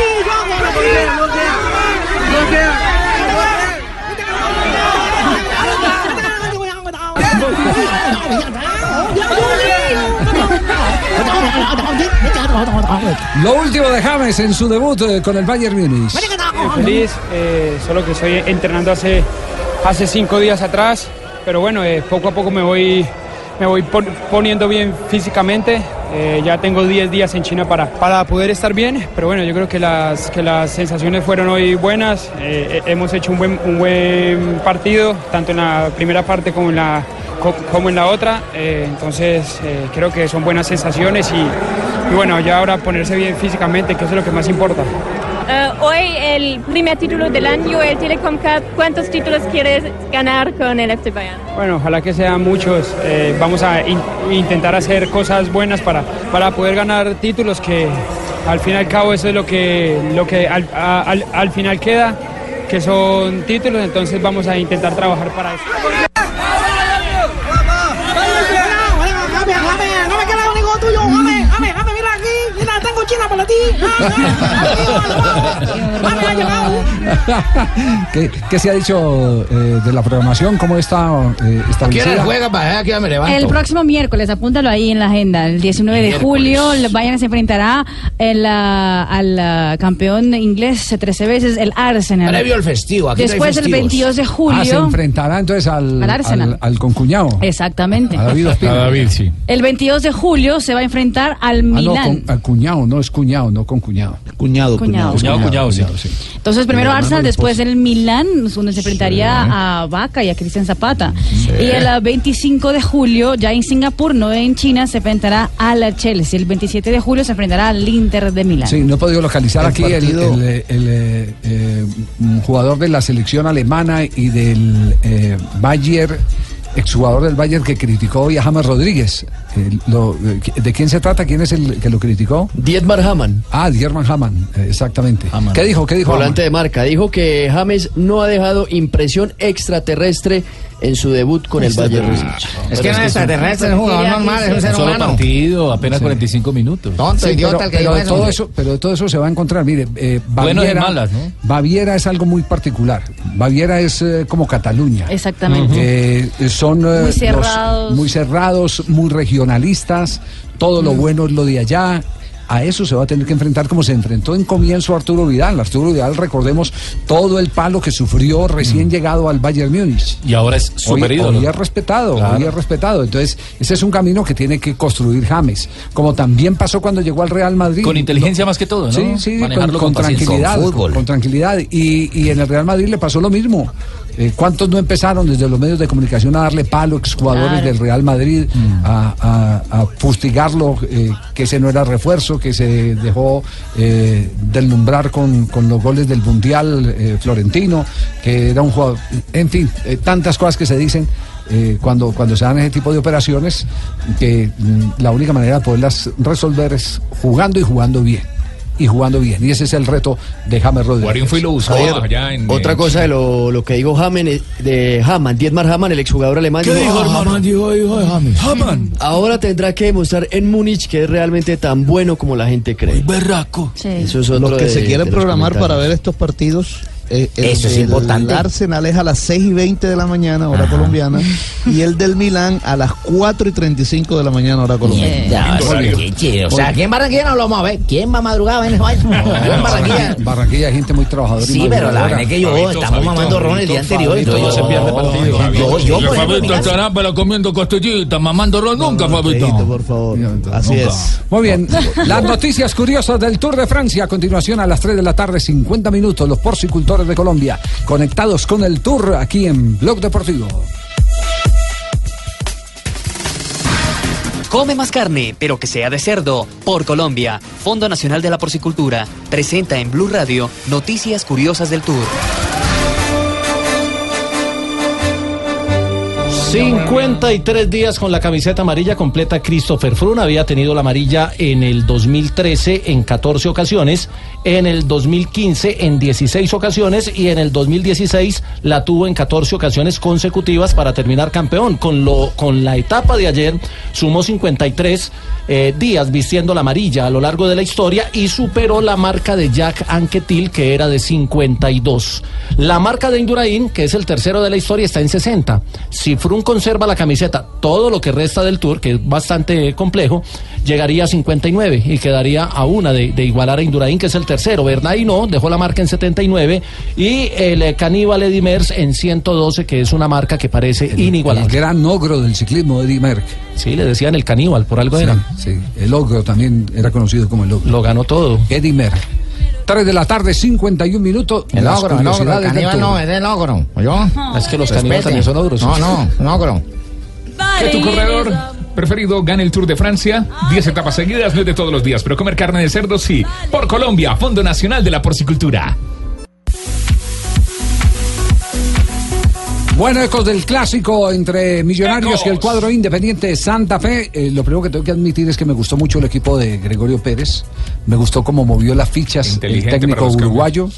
(laughs) Lo último de James en su debut eh, con el Bayern Múnich. Eh, feliz, eh, solo que estoy entrenando hace, hace cinco días atrás, pero bueno, eh, poco a poco me voy, me voy pon- poniendo bien físicamente. Eh, ya tengo 10 días en China para, para poder estar bien, pero bueno, yo creo que las, que las sensaciones fueron hoy buenas. Hemos hecho un buen, un buen partido, tanto en la primera parte como en la, como en la otra. Eh, entonces, eh, creo que son buenas sensaciones y, y bueno, ya ahora ponerse bien físicamente, que eso es lo que más importa. eh, hoy el primer título del año, el Telecom Cup. ¿Cuántos títulos quieres ganar con el FC Bayern? Bueno, ojalá que sean muchos. Eh, vamos a in- intentar hacer cosas buenas para, para poder ganar títulos que al fin y al cabo eso es lo que, lo que al, a- al- al final queda, que son títulos, entonces vamos a intentar trabajar para eso. Jame, (laughs) ha llegado. (laughs) ¿Qué, qué se ha dicho eh, de la programación? ¿Cómo está eh, establecida? para que me levanto? El próximo miércoles, apúntalo ahí en la agenda, el 19 de julio, el Bayern se enfrentará el, ah, al ah, campeón inglés 13 veces, el Arsenal. Previo al festivo, aquí no Después, el festivos. 22 de Ah, se julio. enfrentará entonces al, Al Arsenal. al, al concuñado. Exactamente. A David. A David, sí. El 22 de julio se va a enfrentar al Ah, no, Milán. con, al cuñado, no es cuñado, no con cuñado. Cuñado, Cuñado. Cuñado, cuñado, sí. Entonces, primero Arsenal, después el Milán, donde se enfrentaría a Vaca y a Cristian Zapata. Sí. Y el ah, 25 de julio, ya en Singapur, no en China, se enfrentará al Chelsea. El 27 de julio se enfrentará al Inter de Milán. Sí, no he podido localizar El aquí el, partido- el, eh, el, eh, eh, jugador de la selección alemana y del eh, Bayern, exjugador del Bayern que criticó hoy a James Rodríguez. Eh, lo- eh, ¿De quién se trata? ¿Quién es el que lo criticó? Dietmar Hamann. Ah, Dierman Hamann, eh, exactamente. ¿Qué dijo? ¿Qué dijo? Volante Hamann? de marca. Dijo que James no ha dejado impresión extraterrestre en su debut con el Bayern Múnich. Es que no es extraterrestre, es un jugador normal, es un ser Solo humano. partido, apenas 45 minutos. Sí, pero, pero de todo eso, pero de todo eso se va a encontrar. Mire, eh, Buenas y Baviera, malas, ¿no? Baviera es algo muy particular. Baviera es eh, como Cataluña. Exactamente. Eh, son Muy cerrados. muy cerrados, muy regionalistas. Todo lo bueno es lo de allá. A eso se va a tener que enfrentar como se enfrentó en comienzo Arturo Vidal. Arturo Vidal, recordemos todo el palo que sufrió recién llegado al Bayern Múnich. Y ahora es Hoy, super hoy es respetado, Claro. hoy es respetado. Entonces, ese es un camino que tiene que construir James. Como también pasó cuando llegó al Real Madrid. Con inteligencia más que todo, ¿no? Sí, sí, con, Manejarlo con con paciencia. tranquilidad. Con tranquilidad. Y, y en el Real Madrid le pasó lo mismo. Eh, ¿Cuántos no empezaron desde los medios de comunicación a darle palo, exjugadores Claro. del Real Madrid, Mm. a, a- a fustigarlo, eh, que ese no era refuerzo, que se dejó eh, deslumbrar con, con los goles del Mundial eh, Florentino, que era un jugador. En fin, eh, tantas cosas que se dicen. eh, cuando, cuando se dan ese tipo de operaciones, que mm, la única manera de poderlas resolver es jugando y jugando bien. Y jugando bien. Y ese es el reto de James Rodríguez. Guarín fue y lo buscó allá en. Otra en cosa de lo, lo que dijo Hamann, eh, de Hamann, Dietmar Hamann, el exjugador alemán. ¿Qué dijo, hermano? Dijo, dijo James. Hamann. Ahora tendrá que demostrar en Múnich que es realmente tan bueno como la gente cree. Berraco. Eso es otro Los que de- se quieren de programar para ver estos partidos. Eh, el Eso es importante. Arsenal es a las 6 y 20 de la mañana, hora colombiana. Y el del Milán a las 4 y 35 de la mañana, hora colombiana. Ya, o sea, que- que- o sea, aquí en Barranquilla no lo vamos a ver. ¿Quién va a madrugar en el baño? Yo en Barranquilla. En Barranquilla hay gente muy trabajadora. y Sí, pero la verdad es que yo estamos mamando ron el día anterior. Fabito, entonces no se pierde partido. Yo, yo, Y en Fabito casa- estará pero comiendo costillitas, mamando ron nunca, Fabito. por favor. Así es. Muy bien, (laughs) las noticias curiosas del Tour de Francia. A continuación, a las 3 de la tarde, 50 minutos, los porcicultores de Colombia conectados con el Tour aquí en Blog Deportivo. Come más carne, pero que sea de cerdo. Por Colombia, Fondo Nacional de la Porcicultura, presenta en Blue Radio noticias curiosas del Tour. 53 días con la camiseta amarilla completa Christopher Froome. Había tenido la amarilla en el 2013 en 14 ocasiones, en el 2015 en 16 ocasiones y en el 2016 la tuvo en 14 ocasiones consecutivas para terminar campeón. Con, lo, con la etapa de ayer sumó 53 eh, días vistiendo la amarilla a lo largo de la historia y superó la marca de Jack Anquetil que era de 52. La marca de Indurain, que es el tercero de la historia, está en 60. Si Conserva la camiseta todo lo que resta del Tour, que es bastante complejo, llegaría a 59 y quedaría a una de, de igualar a Indurain, que es el tercero. Bernay no, dejó la marca en 79 y el eh, Caníbal Eddy Merckx en 112, que es una marca que parece inigualable. El gran ogro del ciclismo, Eddie Merck. Sí, le decían el caníbal, por algo Sí, era. sí, el ogro también era conocido como el ogro. Lo ganó todo. Eddie Merck. 3 de la tarde, 51 minutos. El ogro, el ogro, el caníbal no, es el ogro. ¿oyó? Es que los caníbales también son ogros. No, no, un ogro. ¿Qué tu corredor? preferido gane el Tour de Francia. 10 etapas seguidas, no es de todos los días, pero comer carne de cerdo sí. Por Colombia, Fondo Nacional de la Porcicultura. Bueno, ecos del clásico entre Millonarios y el cuadro independiente Santa Fe. Eh, lo primero que tengo que admitir es que me gustó mucho el equipo de Gregorio Pérez. Me gustó cómo movió las fichas el técnico uruguayo.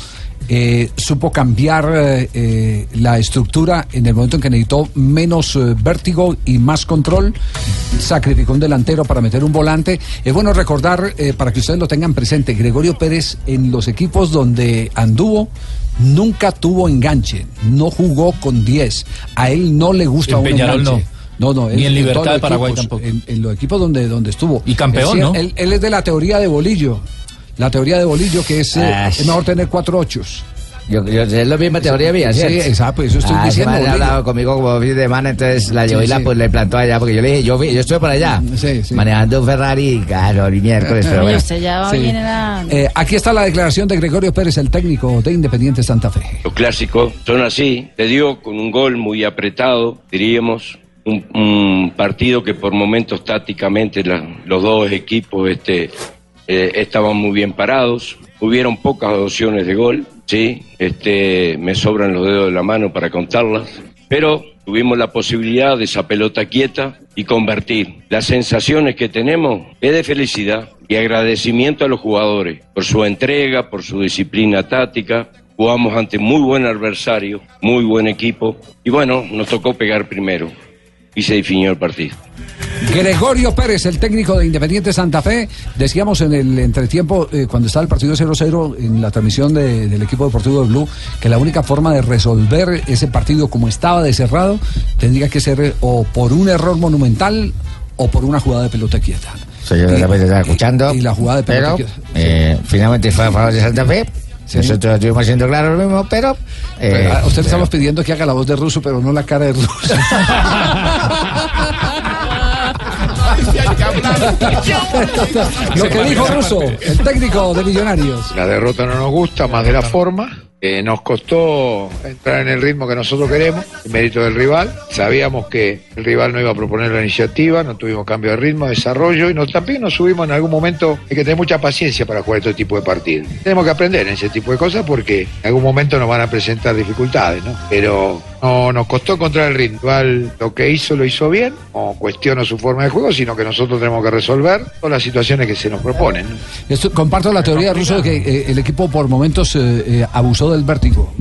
Eh, supo cambiar eh, eh, la estructura en el momento en que necesitó menos eh, vértigo y más control. Sacrificó un delantero para meter un volante. Es bueno recordar, eh, para que ustedes lo tengan presente, Gregorio Pérez en los equipos donde anduvo nunca tuvo enganche, no jugó con 10. A él no le gusta En un enganche. No, no, Ni en Libertad los de Paraguay equipos, tampoco. En, en los equipos donde, donde estuvo. Y campeón, Él- ¿no? Él, él es de la teoría de Bolillo. La teoría de Bolillo que es, eh, es mejor tener cuatro ochos. Yo, yo, es la misma teoría mía, Sí, exacto, eso estoy ah, diciendo, Bolillo. hablado conmigo como fin de semana, entonces la llevó Sí, y la sí. pues, le plantó allá, porque yo le dije, yo, vi- yo estuve por allá, manejando un Ferrari, claro, y miércoles, pero (laughs) bueno. usted ya va Sí. bien en la... Eh, aquí está la declaración de Gregorio Pérez, el técnico de Independiente Santa Fe. Los clásicos son así. Se dio con un gol muy apretado, diríamos. Un, un partido que por momentos tácticamente la- los dos equipos este, eh, estaban muy bien parados. Hubieron pocas opciones de gol, sí. Este, me sobran los dedos de la mano para contarlas. Pero tuvimos la posibilidad de esa pelota quieta y convertir. Las sensaciones que tenemos es de felicidad y agradecimiento a los jugadores por su entrega, por su disciplina táctica. Jugamos ante muy buen adversario, muy buen equipo y bueno, nos tocó pegar primero y se definió el partido. Gregorio Pérez, el técnico de Independiente Santa Fe, decíamos en el entretiempo, eh, cuando estaba el partido 0-0 en la transmisión de- del equipo deportivo de Blue, que la única forma de resolver ese partido como estaba de cerrado tendría que ser o por un error monumental o por una jugada de pelota quieta. Soy yo de la estaba escuchando. Y la jugada de pelota Pero quieta. eh, finalmente fue a favor de Santa Fe. Nosotros estuvimos haciendo claro lo mismo, pero. eh, Pero, a usted le estamos pidiendo que haga la voz de ruso, pero no la cara de ruso. (laughs) (laughs) Lo que dijo Russo, el técnico de Millonarios. La derrota no nos gusta, más de la forma. Eh, nos costó entrar en el ritmo que nosotros queremos, en mérito del rival. Sabíamos que el rival no iba a proponer la iniciativa, no tuvimos cambio de ritmo, desarrollo y nos, también nos subimos en algún momento. Hay que tener mucha paciencia para jugar este tipo de partidos. Tenemos que aprender en ese tipo de cosas porque en algún momento nos van a presentar dificultades, ¿no? Pero no nos costó encontrar el rival lo que hizo lo hizo bien, no cuestiono su forma de juego, sino que nosotros tenemos que resolver todas las situaciones que se nos proponen. ¿no? Esto- comparto la teoría de Russo de que eh, el equipo por momentos eh, eh, abusó del vértigo.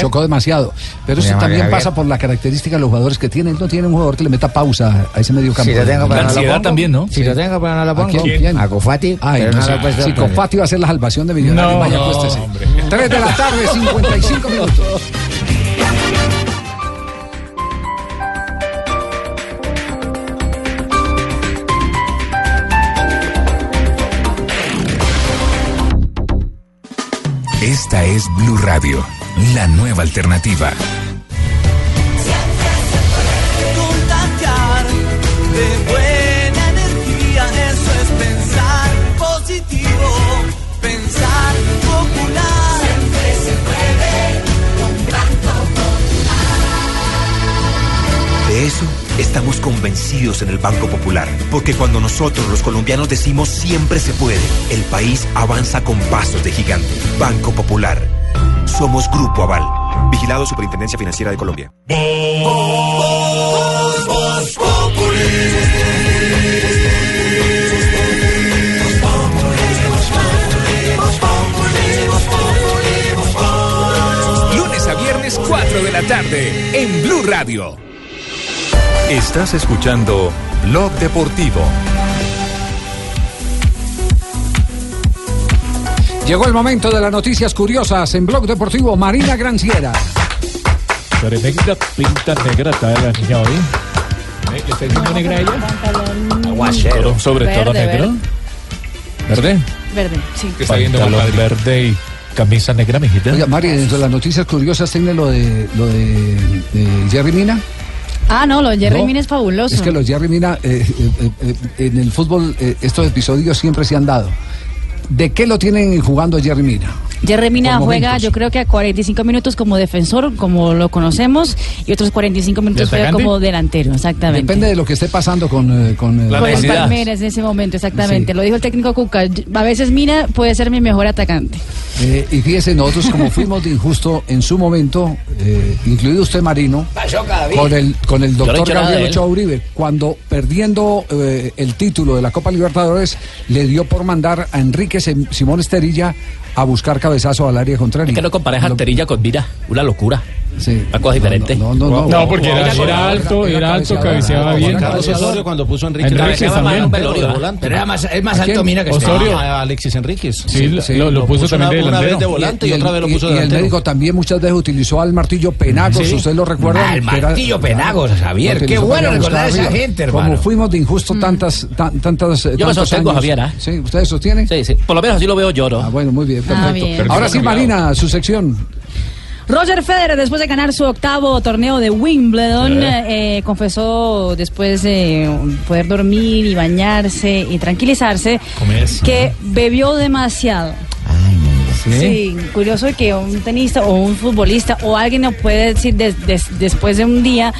Chocó, demasiado. Pero eso también pasa por la característica de los jugadores que tienen. No tiene un jugador que le meta pausa a ese medio campo. Si lo tengo, no lo pongo. también, Si lo tengo, pero no lo ¿A pongo. quién? A Cofati. Ay, pero no, no sí, sí, va a ser la salvación de Millonarios. No, Vaya, no, acuéstese. 3 de la tarde, 55 minutos. Esta es Blue Radio, la nueva alternativa. contagiar de buena energía, eso es pensar positivo, pensar popular. Siempre se puede con De eso estamos convencidos en el Banco Popular, porque cuando nosotros los colombianos decimos siempre se puede, el país avanza con pasos de gigante. Banco Popular. Somos Grupo Aval. Vigilado Superintendencia Financiera de Colombia. Lunes a viernes, 4 de la tarde, en Blue Radio. Estás escuchando Blog Deportivo. Llegó el momento de las noticias curiosas en Blog Deportivo Marina Granciera. Tremenda pinta negra trae la niña hoy. ¿Eh? ¿Le está diciendo negra ella? Aguacero. Sobre todo Verde, negro. ¿Verde? Verde, sí. Que está viendo verde y camisa negra, mijita. Oiga, Mari, dentro de las noticias curiosas tiene lo de lo de, de Jerry Mina. Ah, no, lo de Jerry No, Mina es fabuloso. Es que los Jerry Mina eh, eh, eh, en el fútbol eh, estos episodios siempre se han dado. ¿De qué lo tienen jugando Jerry Mina? Jerry Mina juega, yo creo que a 45 minutos como defensor, como lo conocemos, y otros 45 minutos juega como delantero, exactamente. Depende de lo que esté pasando con, eh, con, eh, Con el Palmeiras en ese momento, exactamente. Sí. Lo dijo el técnico Cuca. A veces Mina puede ser mi mejor atacante. Eh, y fíjese, nosotros como (laughs) fuimos de injusto en su momento, eh, incluido usted Marino, con el, con el Yo no he doctor Gabriel. Ochoa Uribe, cuando perdiendo eh, el título de la Copa Libertadores, le dio por mandar a Enrique Simón Esterilla a buscar cabezazo al área contraria. Es que no compares a Arterilla con Vira, una locura. Sí. Una cosa diferente. No, no, No, porque era- era alto, era alto, cabeceaba bien. Carlos Osorio cuando puso a Enrique también. más un velorio de volante. Pero era más- es más alto Mina que Osorio. A Alexis Enríquez. Sí, lo- lo puso también de una, una vez delantero. de volante y, el- otra vez lo puso y de el delantero. médico también muchas veces utilizó al martillo Penagos, Sí. usted lo recuerda. Al martillo Penagos, Javier, qué bueno recordar a esa gente, hermano. Como fuimos de injusto tantas, tan- tantas. eh, Yo me sostengo. Javier, ¿ah? Sí, ¿ustedes sostienen? Sí, sí. Por lo menos así lo veo lloro. Ah, bueno, muy bien, Ah, perfecto. Ahora sí, Marina, su sección. Roger Federer, después de ganar su octavo torneo de Wimbledon, eh, confesó después de poder dormir y bañarse y tranquilizarse que bebió demasiado. Sí, curioso que un tenista o un futbolista o alguien no puede decir des- des- después de un día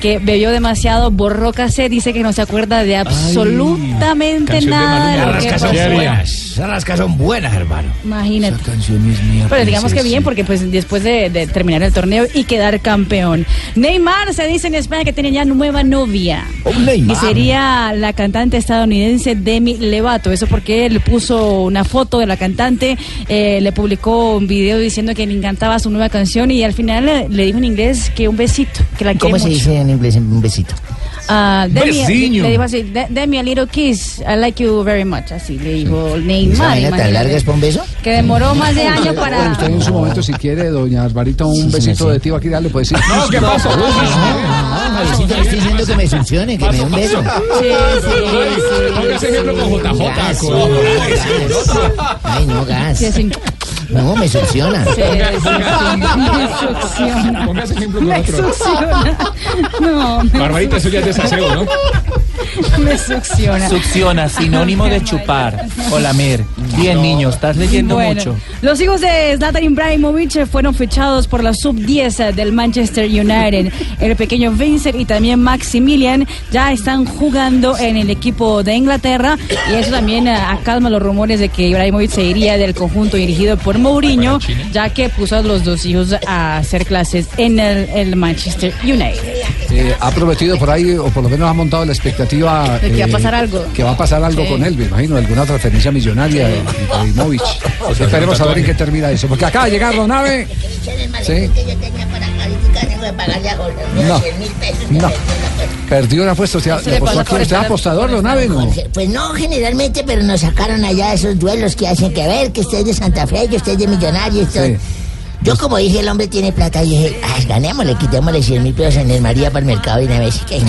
que bebió demasiado, borró cassette, dice que no se acuerda de absolutamente nada de Maluma. lo Las que rascas pasó. son buenas. Son hermano. Imagínate. canción es mía. Pero digamos que bien, porque pues después de, de terminar el torneo y quedar campeón. Neymar se dice en España que tiene ya nueva novia. Neymar. Y sería la cantante estadounidense Demi Levato. Eso porque él puso una foto de la cantante, eh, le publicó un video diciendo que le encantaba su nueva canción y al final le, le dijo en inglés que un besito, que la ¿Cómo quiere se mucho. dice en inglés un besito? Ah, Demi, le dijo así, "De- Demi a little kiss, I like you very much. Así le dijo ¿Esa Neymar. vaina tan larga es para un beso? Que demoró más de años para... Usted en su momento, si quiere, doña Alvarita, un besito de tío aquí, le puede decir. No, ¿qué pasa? No, Javiercito, le estoy diciendo que me succione, que me dé un beso. Póngase ejemplo con JJ. Ay, no, gas. No, me succiona. Sí. Me succiona. Póngase ejemplo con Me otro. succiona. No, me Barbarita, eso ya es desaseo, ¿no? Me succiona. Succiona, sinónimo de chupar o lamer. Bien, niño, estás leyendo Bueno, mucho. Los hijos de Zlatan Ibrahimovic fueron fichados por la sub-10 del Manchester United. El pequeño Vincent y también Maximilian ya están jugando en el equipo de Inglaterra y eso también eh, acalma los rumores de que Ibrahimovic se iría del conjunto dirigido por Mourinho, ya que puso a los dos hijos a hacer clases en el, el Manchester United. Eh, ha prometido por ahí, o por lo menos ha montado la expectativa. De que va a eh, pasar algo. Que va a pasar algo Sí. con él, me imagino, alguna transferencia millonaria de Ibrahimovic. Esperemos a ver en qué termina eso. Porque acaba de llegar Donave. Sí. No. No. Perdió una apuesta. Usted, le le apostó pasó aquí. por ¿Usted es estar- apostador, Donave? No. Pues no, generalmente, pero nos sacaron allá esos duelos que hacen que ver, que usted es de Santa Fe, que usted es de Millonarios. Yo como dije, el hombre tiene plata, y dije, ay, ganémosle, quitémosle 100 mil pesos en el María para el mercado y una vez. que-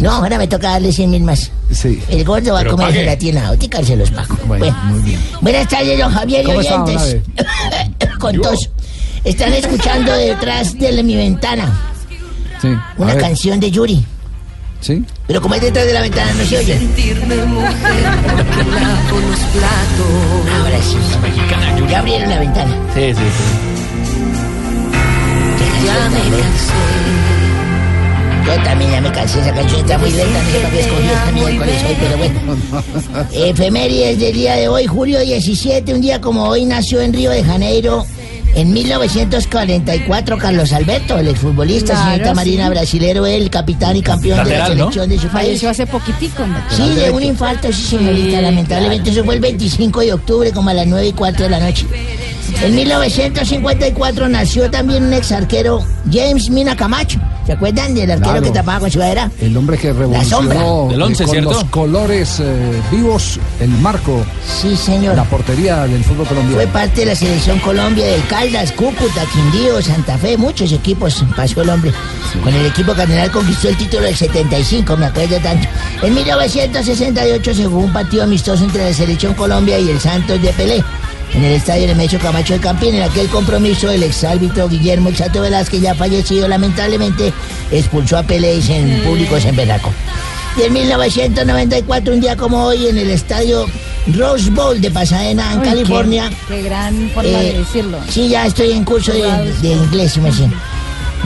No, ahora me toca darle 100 mil más. Sí. El gordo va Pero a comer pague. gelatina náutica y se los pago. Bueno, muy bien. Buenas tardes, don Javier y ¿Cómo está, don oyentes. (coughs) Con tos. Están escuchando (laughs) detrás de mi ventana Sí. Una ver. canción de Yuri. Sí. Pero como es detrás de la ventana, no se oye. Ahora sí. Ya abrieron la ventana. Sí, sí, sí. Ya me cansé. Yo también ya me cansé, esa canción está muy lenta, no sé para qué escogí esta miércoles hoy, pero bueno. Efemérides del día de hoy, julio 17, un día como hoy nació en Río de Janeiro, en 1944, Carlos Alberto, el exfutbolista, Claro, señorita sí. Marina, brasilero, el capitán y campeón de la ¿no? selección de su país. Falleció hace poquitico. Sí, de un infarto, sí, señorita. Sí, Lamentablemente, eso fue el 25 de octubre, como a las 9 y 4 de la noche. En 1954 nació también un ex arquero, James Mina Camacho. ¿Se acuerdan del arquero Claro. que tapaba con su sudadera? El hombre que revolucionó sombra. Del eh, once, con ¿cierto? los colores eh, vivos el marco. Sí, señor. La portería del fútbol Fue colombiano. parte de la selección Colombia del Caldas, Cúcuta, Quindío, Santa Fe, muchos equipos pasó el hombre. Con el equipo cardenal conquistó el título del 75, me acuerdo tanto. En 1968 se jugó un partido amistoso entre la selección Colombia y el Santos de Pelé. En el estadio Nemesio Camacho de Campín, en aquel compromiso, el exárbitro Guillermo El Chato Velázquez, ya fallecido lamentablemente, expulsó a Pelé y en público se emberracó. Y en 1994, un día como hoy, en el estadio Rose Bowl de Pasadena, en Uy, California. Qué, qué gran forma Eh, de decirlo. Sí, ya estoy en curso de, de inglés, me sé.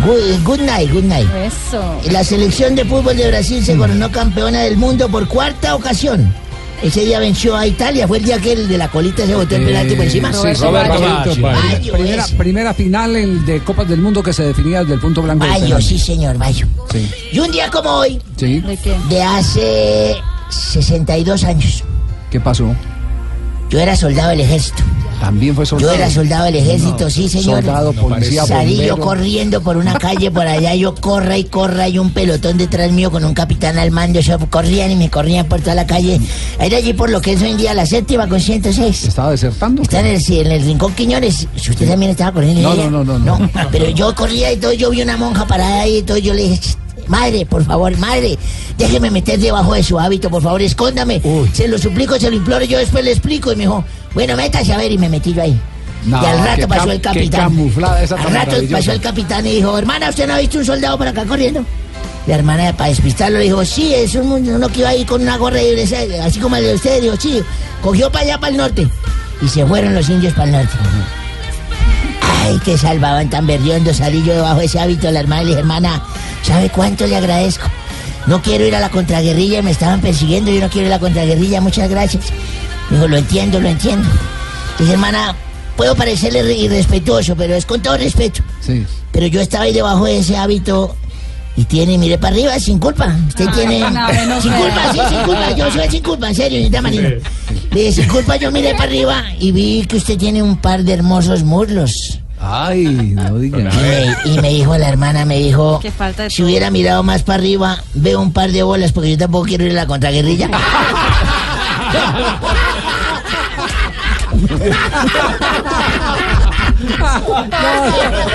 Good, good night, good night. Eso. La selección de fútbol de Brasil se coronó campeona del mundo por cuarta ocasión. Ese día venció a Italia, fue el día que el de la colita se botó el penalti por encima. Sí, Roberto Baggio. Baggio, Primera, final en- de Copas del Mundo que se definía desde el punto blanco. Bayo, sí señor, Bayo. Sí. Y un día como hoy, Sí. ¿De qué? de hace 62 años, ¿Qué pasó? yo era soldado del ejército. También fue Yo soldado. era soldado del ejército, sí, señor. Soldado, policía, Salí yo corriendo por una calle por allá, yo corra y corra, y un pelotón detrás mío con un capitán al mando. Yo corrían y me corrían por toda la calle. Era allí por lo que es hoy en día la séptima con 106. ¿Estaba desertando? Está en el, sí, en el rincón Quiñones. Si usted también estaba corriendo. No, no, no, no, no. Pero yo corría y todo, yo vi una monja parada ahí y todo, yo le dije, "Ch, madre, por favor, madre, déjeme meter debajo de su hábito, por favor, escóndame. Se lo suplico, se lo imploro, yo después le explico. Y me dijo, bueno, métase a ver, y me metí yo ahí. No, y al rato pasó el capitán. esa al rato pasó el capitán y dijo, hermana, ¿usted no ha visto un soldado por acá corriendo? La hermana, para despistarlo, le dijo, sí, es un, uno que iba ahí con una gorra y así como el de usted. Dijo, sí, cogió para allá, para el norte. Y se fueron los indios para el norte. Ay, que salvaban tan berriondo. Salí yo debajo de ese hábito la hermana y le dije, hermana, ¿sabe cuánto le agradezco? No quiero ir a la contraguerrilla, me estaban persiguiendo, yo no quiero ir a la contraguerrilla, muchas gracias. Me dijo, lo entiendo, lo entiendo. Dije, hermana, puedo parecerle re- irrespetuoso, pero es con todo respeto. Sí. Pero yo estaba ahí debajo de ese hábito y tiene, mire para arriba, sin culpa. Usted tiene. (laughs) no, no sin sea. culpa, sí, sin culpa. Yo soy sin culpa, en serio, señorita Marina. Le dije, sin culpa, yo miré para arriba y vi que usted tiene un par de hermosos muslos. Ay, no diga. Y me, y me dijo la hermana, me dijo, Qué falta de si hubiera mirado más para arriba, veo un par de bolas porque yo tampoco quiero ir a la contraguerrilla. (laughs)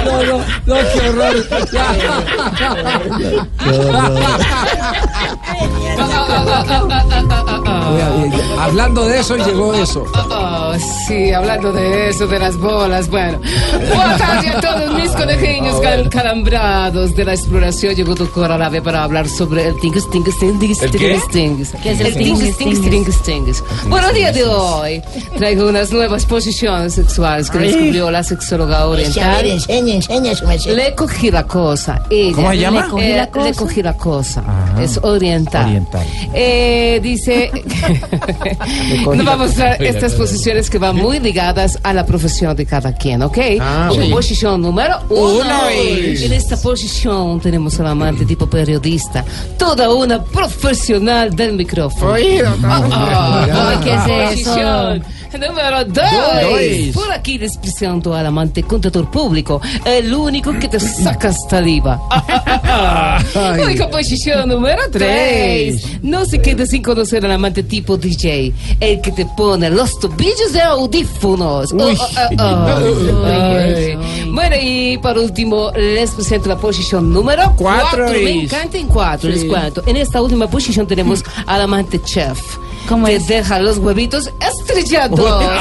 No, no, no, qué horror. Oiga, eh, Hablando de eso, llegó eso. Oh, sí, hablando de eso, de las bolas, bueno. Buenas tardes a todos mis conejillos cal- calambrados de la exploración. Llegó tu nave para hablar sobre el tingus, tingus, tingus, tingus, tingus. ¿Qué es el tingus, tingus, tingus, tingus? Bueno, día de hoy traigo unas nuevas posiciones sexuales que descubrió la sexóloga Eche, a ver, oriental. su merced. Le cogí la cosa. Ella, ¿Cómo se llama? Le cogí la cosa. Le cogí la cosa. Es oriental. Oriental. Eh, dice. (laughs) Nos va a mostrar estas posiciones que van muy ligadas a la profesión de cada quien, ¿ok? Ah, sí. Posición número uno. Uno. En esta posición tenemos al amante tipo periodista, toda una profesional del micrófono. Ay, ¿qué es eso? Posición número dos. Dos. Por aquí les presento al amante contador público, el único que te saca saliva. (laughs) Ay. Única posición número tres. No se quede sin conocer al amante tipo DJ, el que te pone los tobillos de audífonos. Oh, oh, oh. (laughs) Bueno, y por último, les presento la posición número Cuatro. cuatro. Me encanta en cuatro, les cuento. En esta última posición tenemos al amante chef. Que deja los huevitos estrellados. (laughs)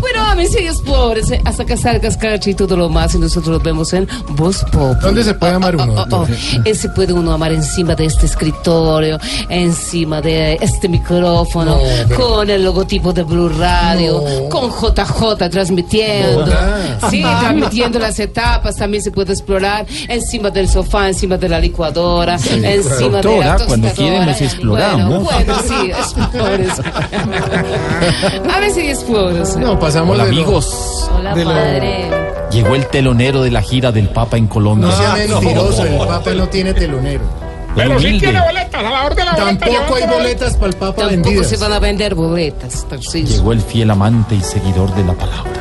Bueno, ámense y explórense hasta que salga escarcha y todo lo más. Y nosotros nos vemos en Voz Pop. ¿Dónde se puede amar uno? Oh, oh, oh. (laughs) Se puede uno amar encima de este escritorio, encima de este micrófono, No, pero- con el logotipo de Blue Radio, No. con JJ transmitiendo. No. Sí, transmitiendo las etapas. También se puede explorar encima del sofá, encima de la licuadora, encima de la Doctora, cuando tostadora. quiere nos exploramos. Bueno, bueno, sí, explores. (laughs) A ver si explores. No, pasamos Hola de lo- amigos. Hola, de lo- padre. Llegó el telonero de la gira del Papa en Colombia. No sea mentiroso, el Papa no tiene telonero. Pero sí tiene boletas, a la hora de la Tampoco hay boletas para el Papa Tampoco vendidas. se van a vender boletas. Llegó el fiel amante y seguidor de la palabra.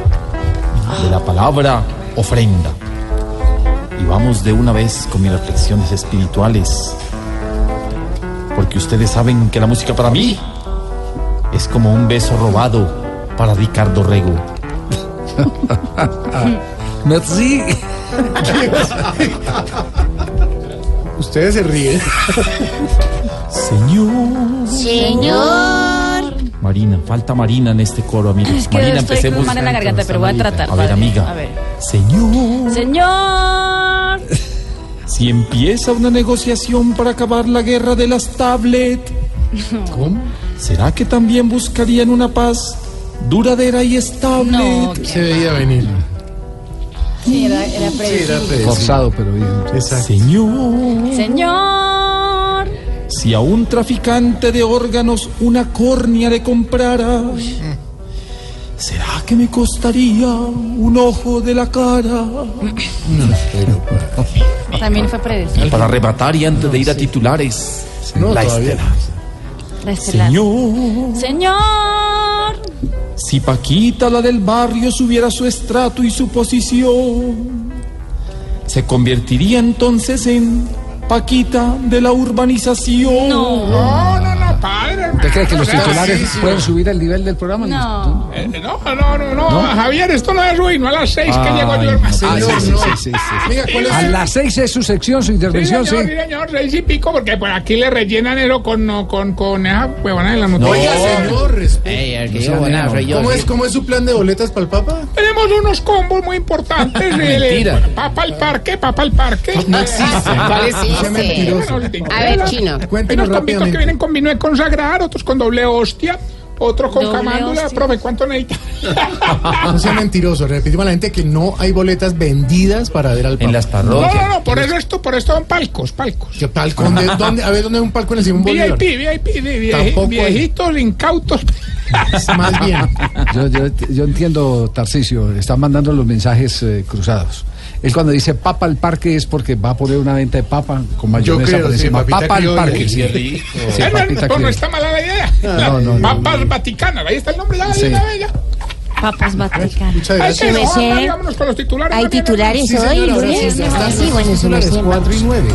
De la palabra ofrenda. Y vamos de una vez con mis reflexiones espirituales. Porque ustedes saben que la música para mí es como un beso robado para Ricardo Rego. (laughs) Merci. Ustedes se ríen. Señor. Señor. Marina, falta Marina en este coro, amigos. Es que Marina, estoy empecemos. con mal en la garganta, pero voy a tratar. A ver, padre. amiga. A ver. Señor. Señor. (laughs) Si empieza una negociación para acabar la guerra de las tablets, (laughs) ¿Cómo? ¿Será que también buscarían una paz duradera y estable? Se veía venir. Sí, era, era predecible. Forzado, pero bien. Señor, Señor. si a un traficante de órganos una córnea le comprara, ¿será que me costaría un ojo de la cara? (laughs) También fue predecible. Para arrebatar y antes de ir a titulares, No, la todavía. estelar. La estelar. Señor, Señor. si Paquita, la del barrio, subiera su estrato y su posición, se convertiría entonces en Paquita de la urbanización. No. No, no, no, padre. ¿Usted cree que los sea, titulares sí, sí. pueden subir el nivel del programa? No. Eh, No, no, no, no, Javier, esto no es ruino a las seis que llego yo, hermano. Ah, sí, sí, sí, sí, sí. Venga, ¿cuál es A las seis es su sección, su intervención, sí. señor, sí, señor, seis y pico, porque pues aquí le rellenan eso con, no, con, con esa huevona de la noticia. Oiga, señor, No. ¿Cómo es, ¿Cómo es su plan de boletas para el Papa? Tenemos unos combos muy importantes. (laughs) Mentira. Papa al parque, papa al parque. No existe. ¿Cuál Sea mentiroso. A ver, chino. Cuéntenos combitos que rápidamente. vienen con vino de consagrar, otros con doble hostia, otros con Doble camándula. hostia. Profe, ¿cuánto necesita? (laughs) No sea mentiroso. Repetimos a la gente que no hay boletas vendidas para ver al Papa. En las No, parroquias. no, no, por eso esto, por esto son palcos, palcos. ¿Qué palco? ¿Dónde, (laughs) dónde- a ver, ¿dónde hay un palco en el Simón Bolívar? VIP, VIP, de Tampoco hay. viejitos, incautos. Más bien. Yo, yo, yo entiendo, Tarcisio, están mandando los mensajes eh, cruzados. Él cuando dice papa al parque es porque va a poner una venta de papa con mayonesa creo, por encima. papa al parque. Sí. Sí, Eh, no, papita no, no criolla. está mala la idea. No, no, no, Papas Vaticanas, ahí está el nombre ya, Sí. ya. Papas Vaticano. Muchas Ay, gracias. que no, Merced. vámonos con los titulares. ¿Hay titulares Sí, hoy, lunes? sí, bueno, su titulares merced. 4 y 9.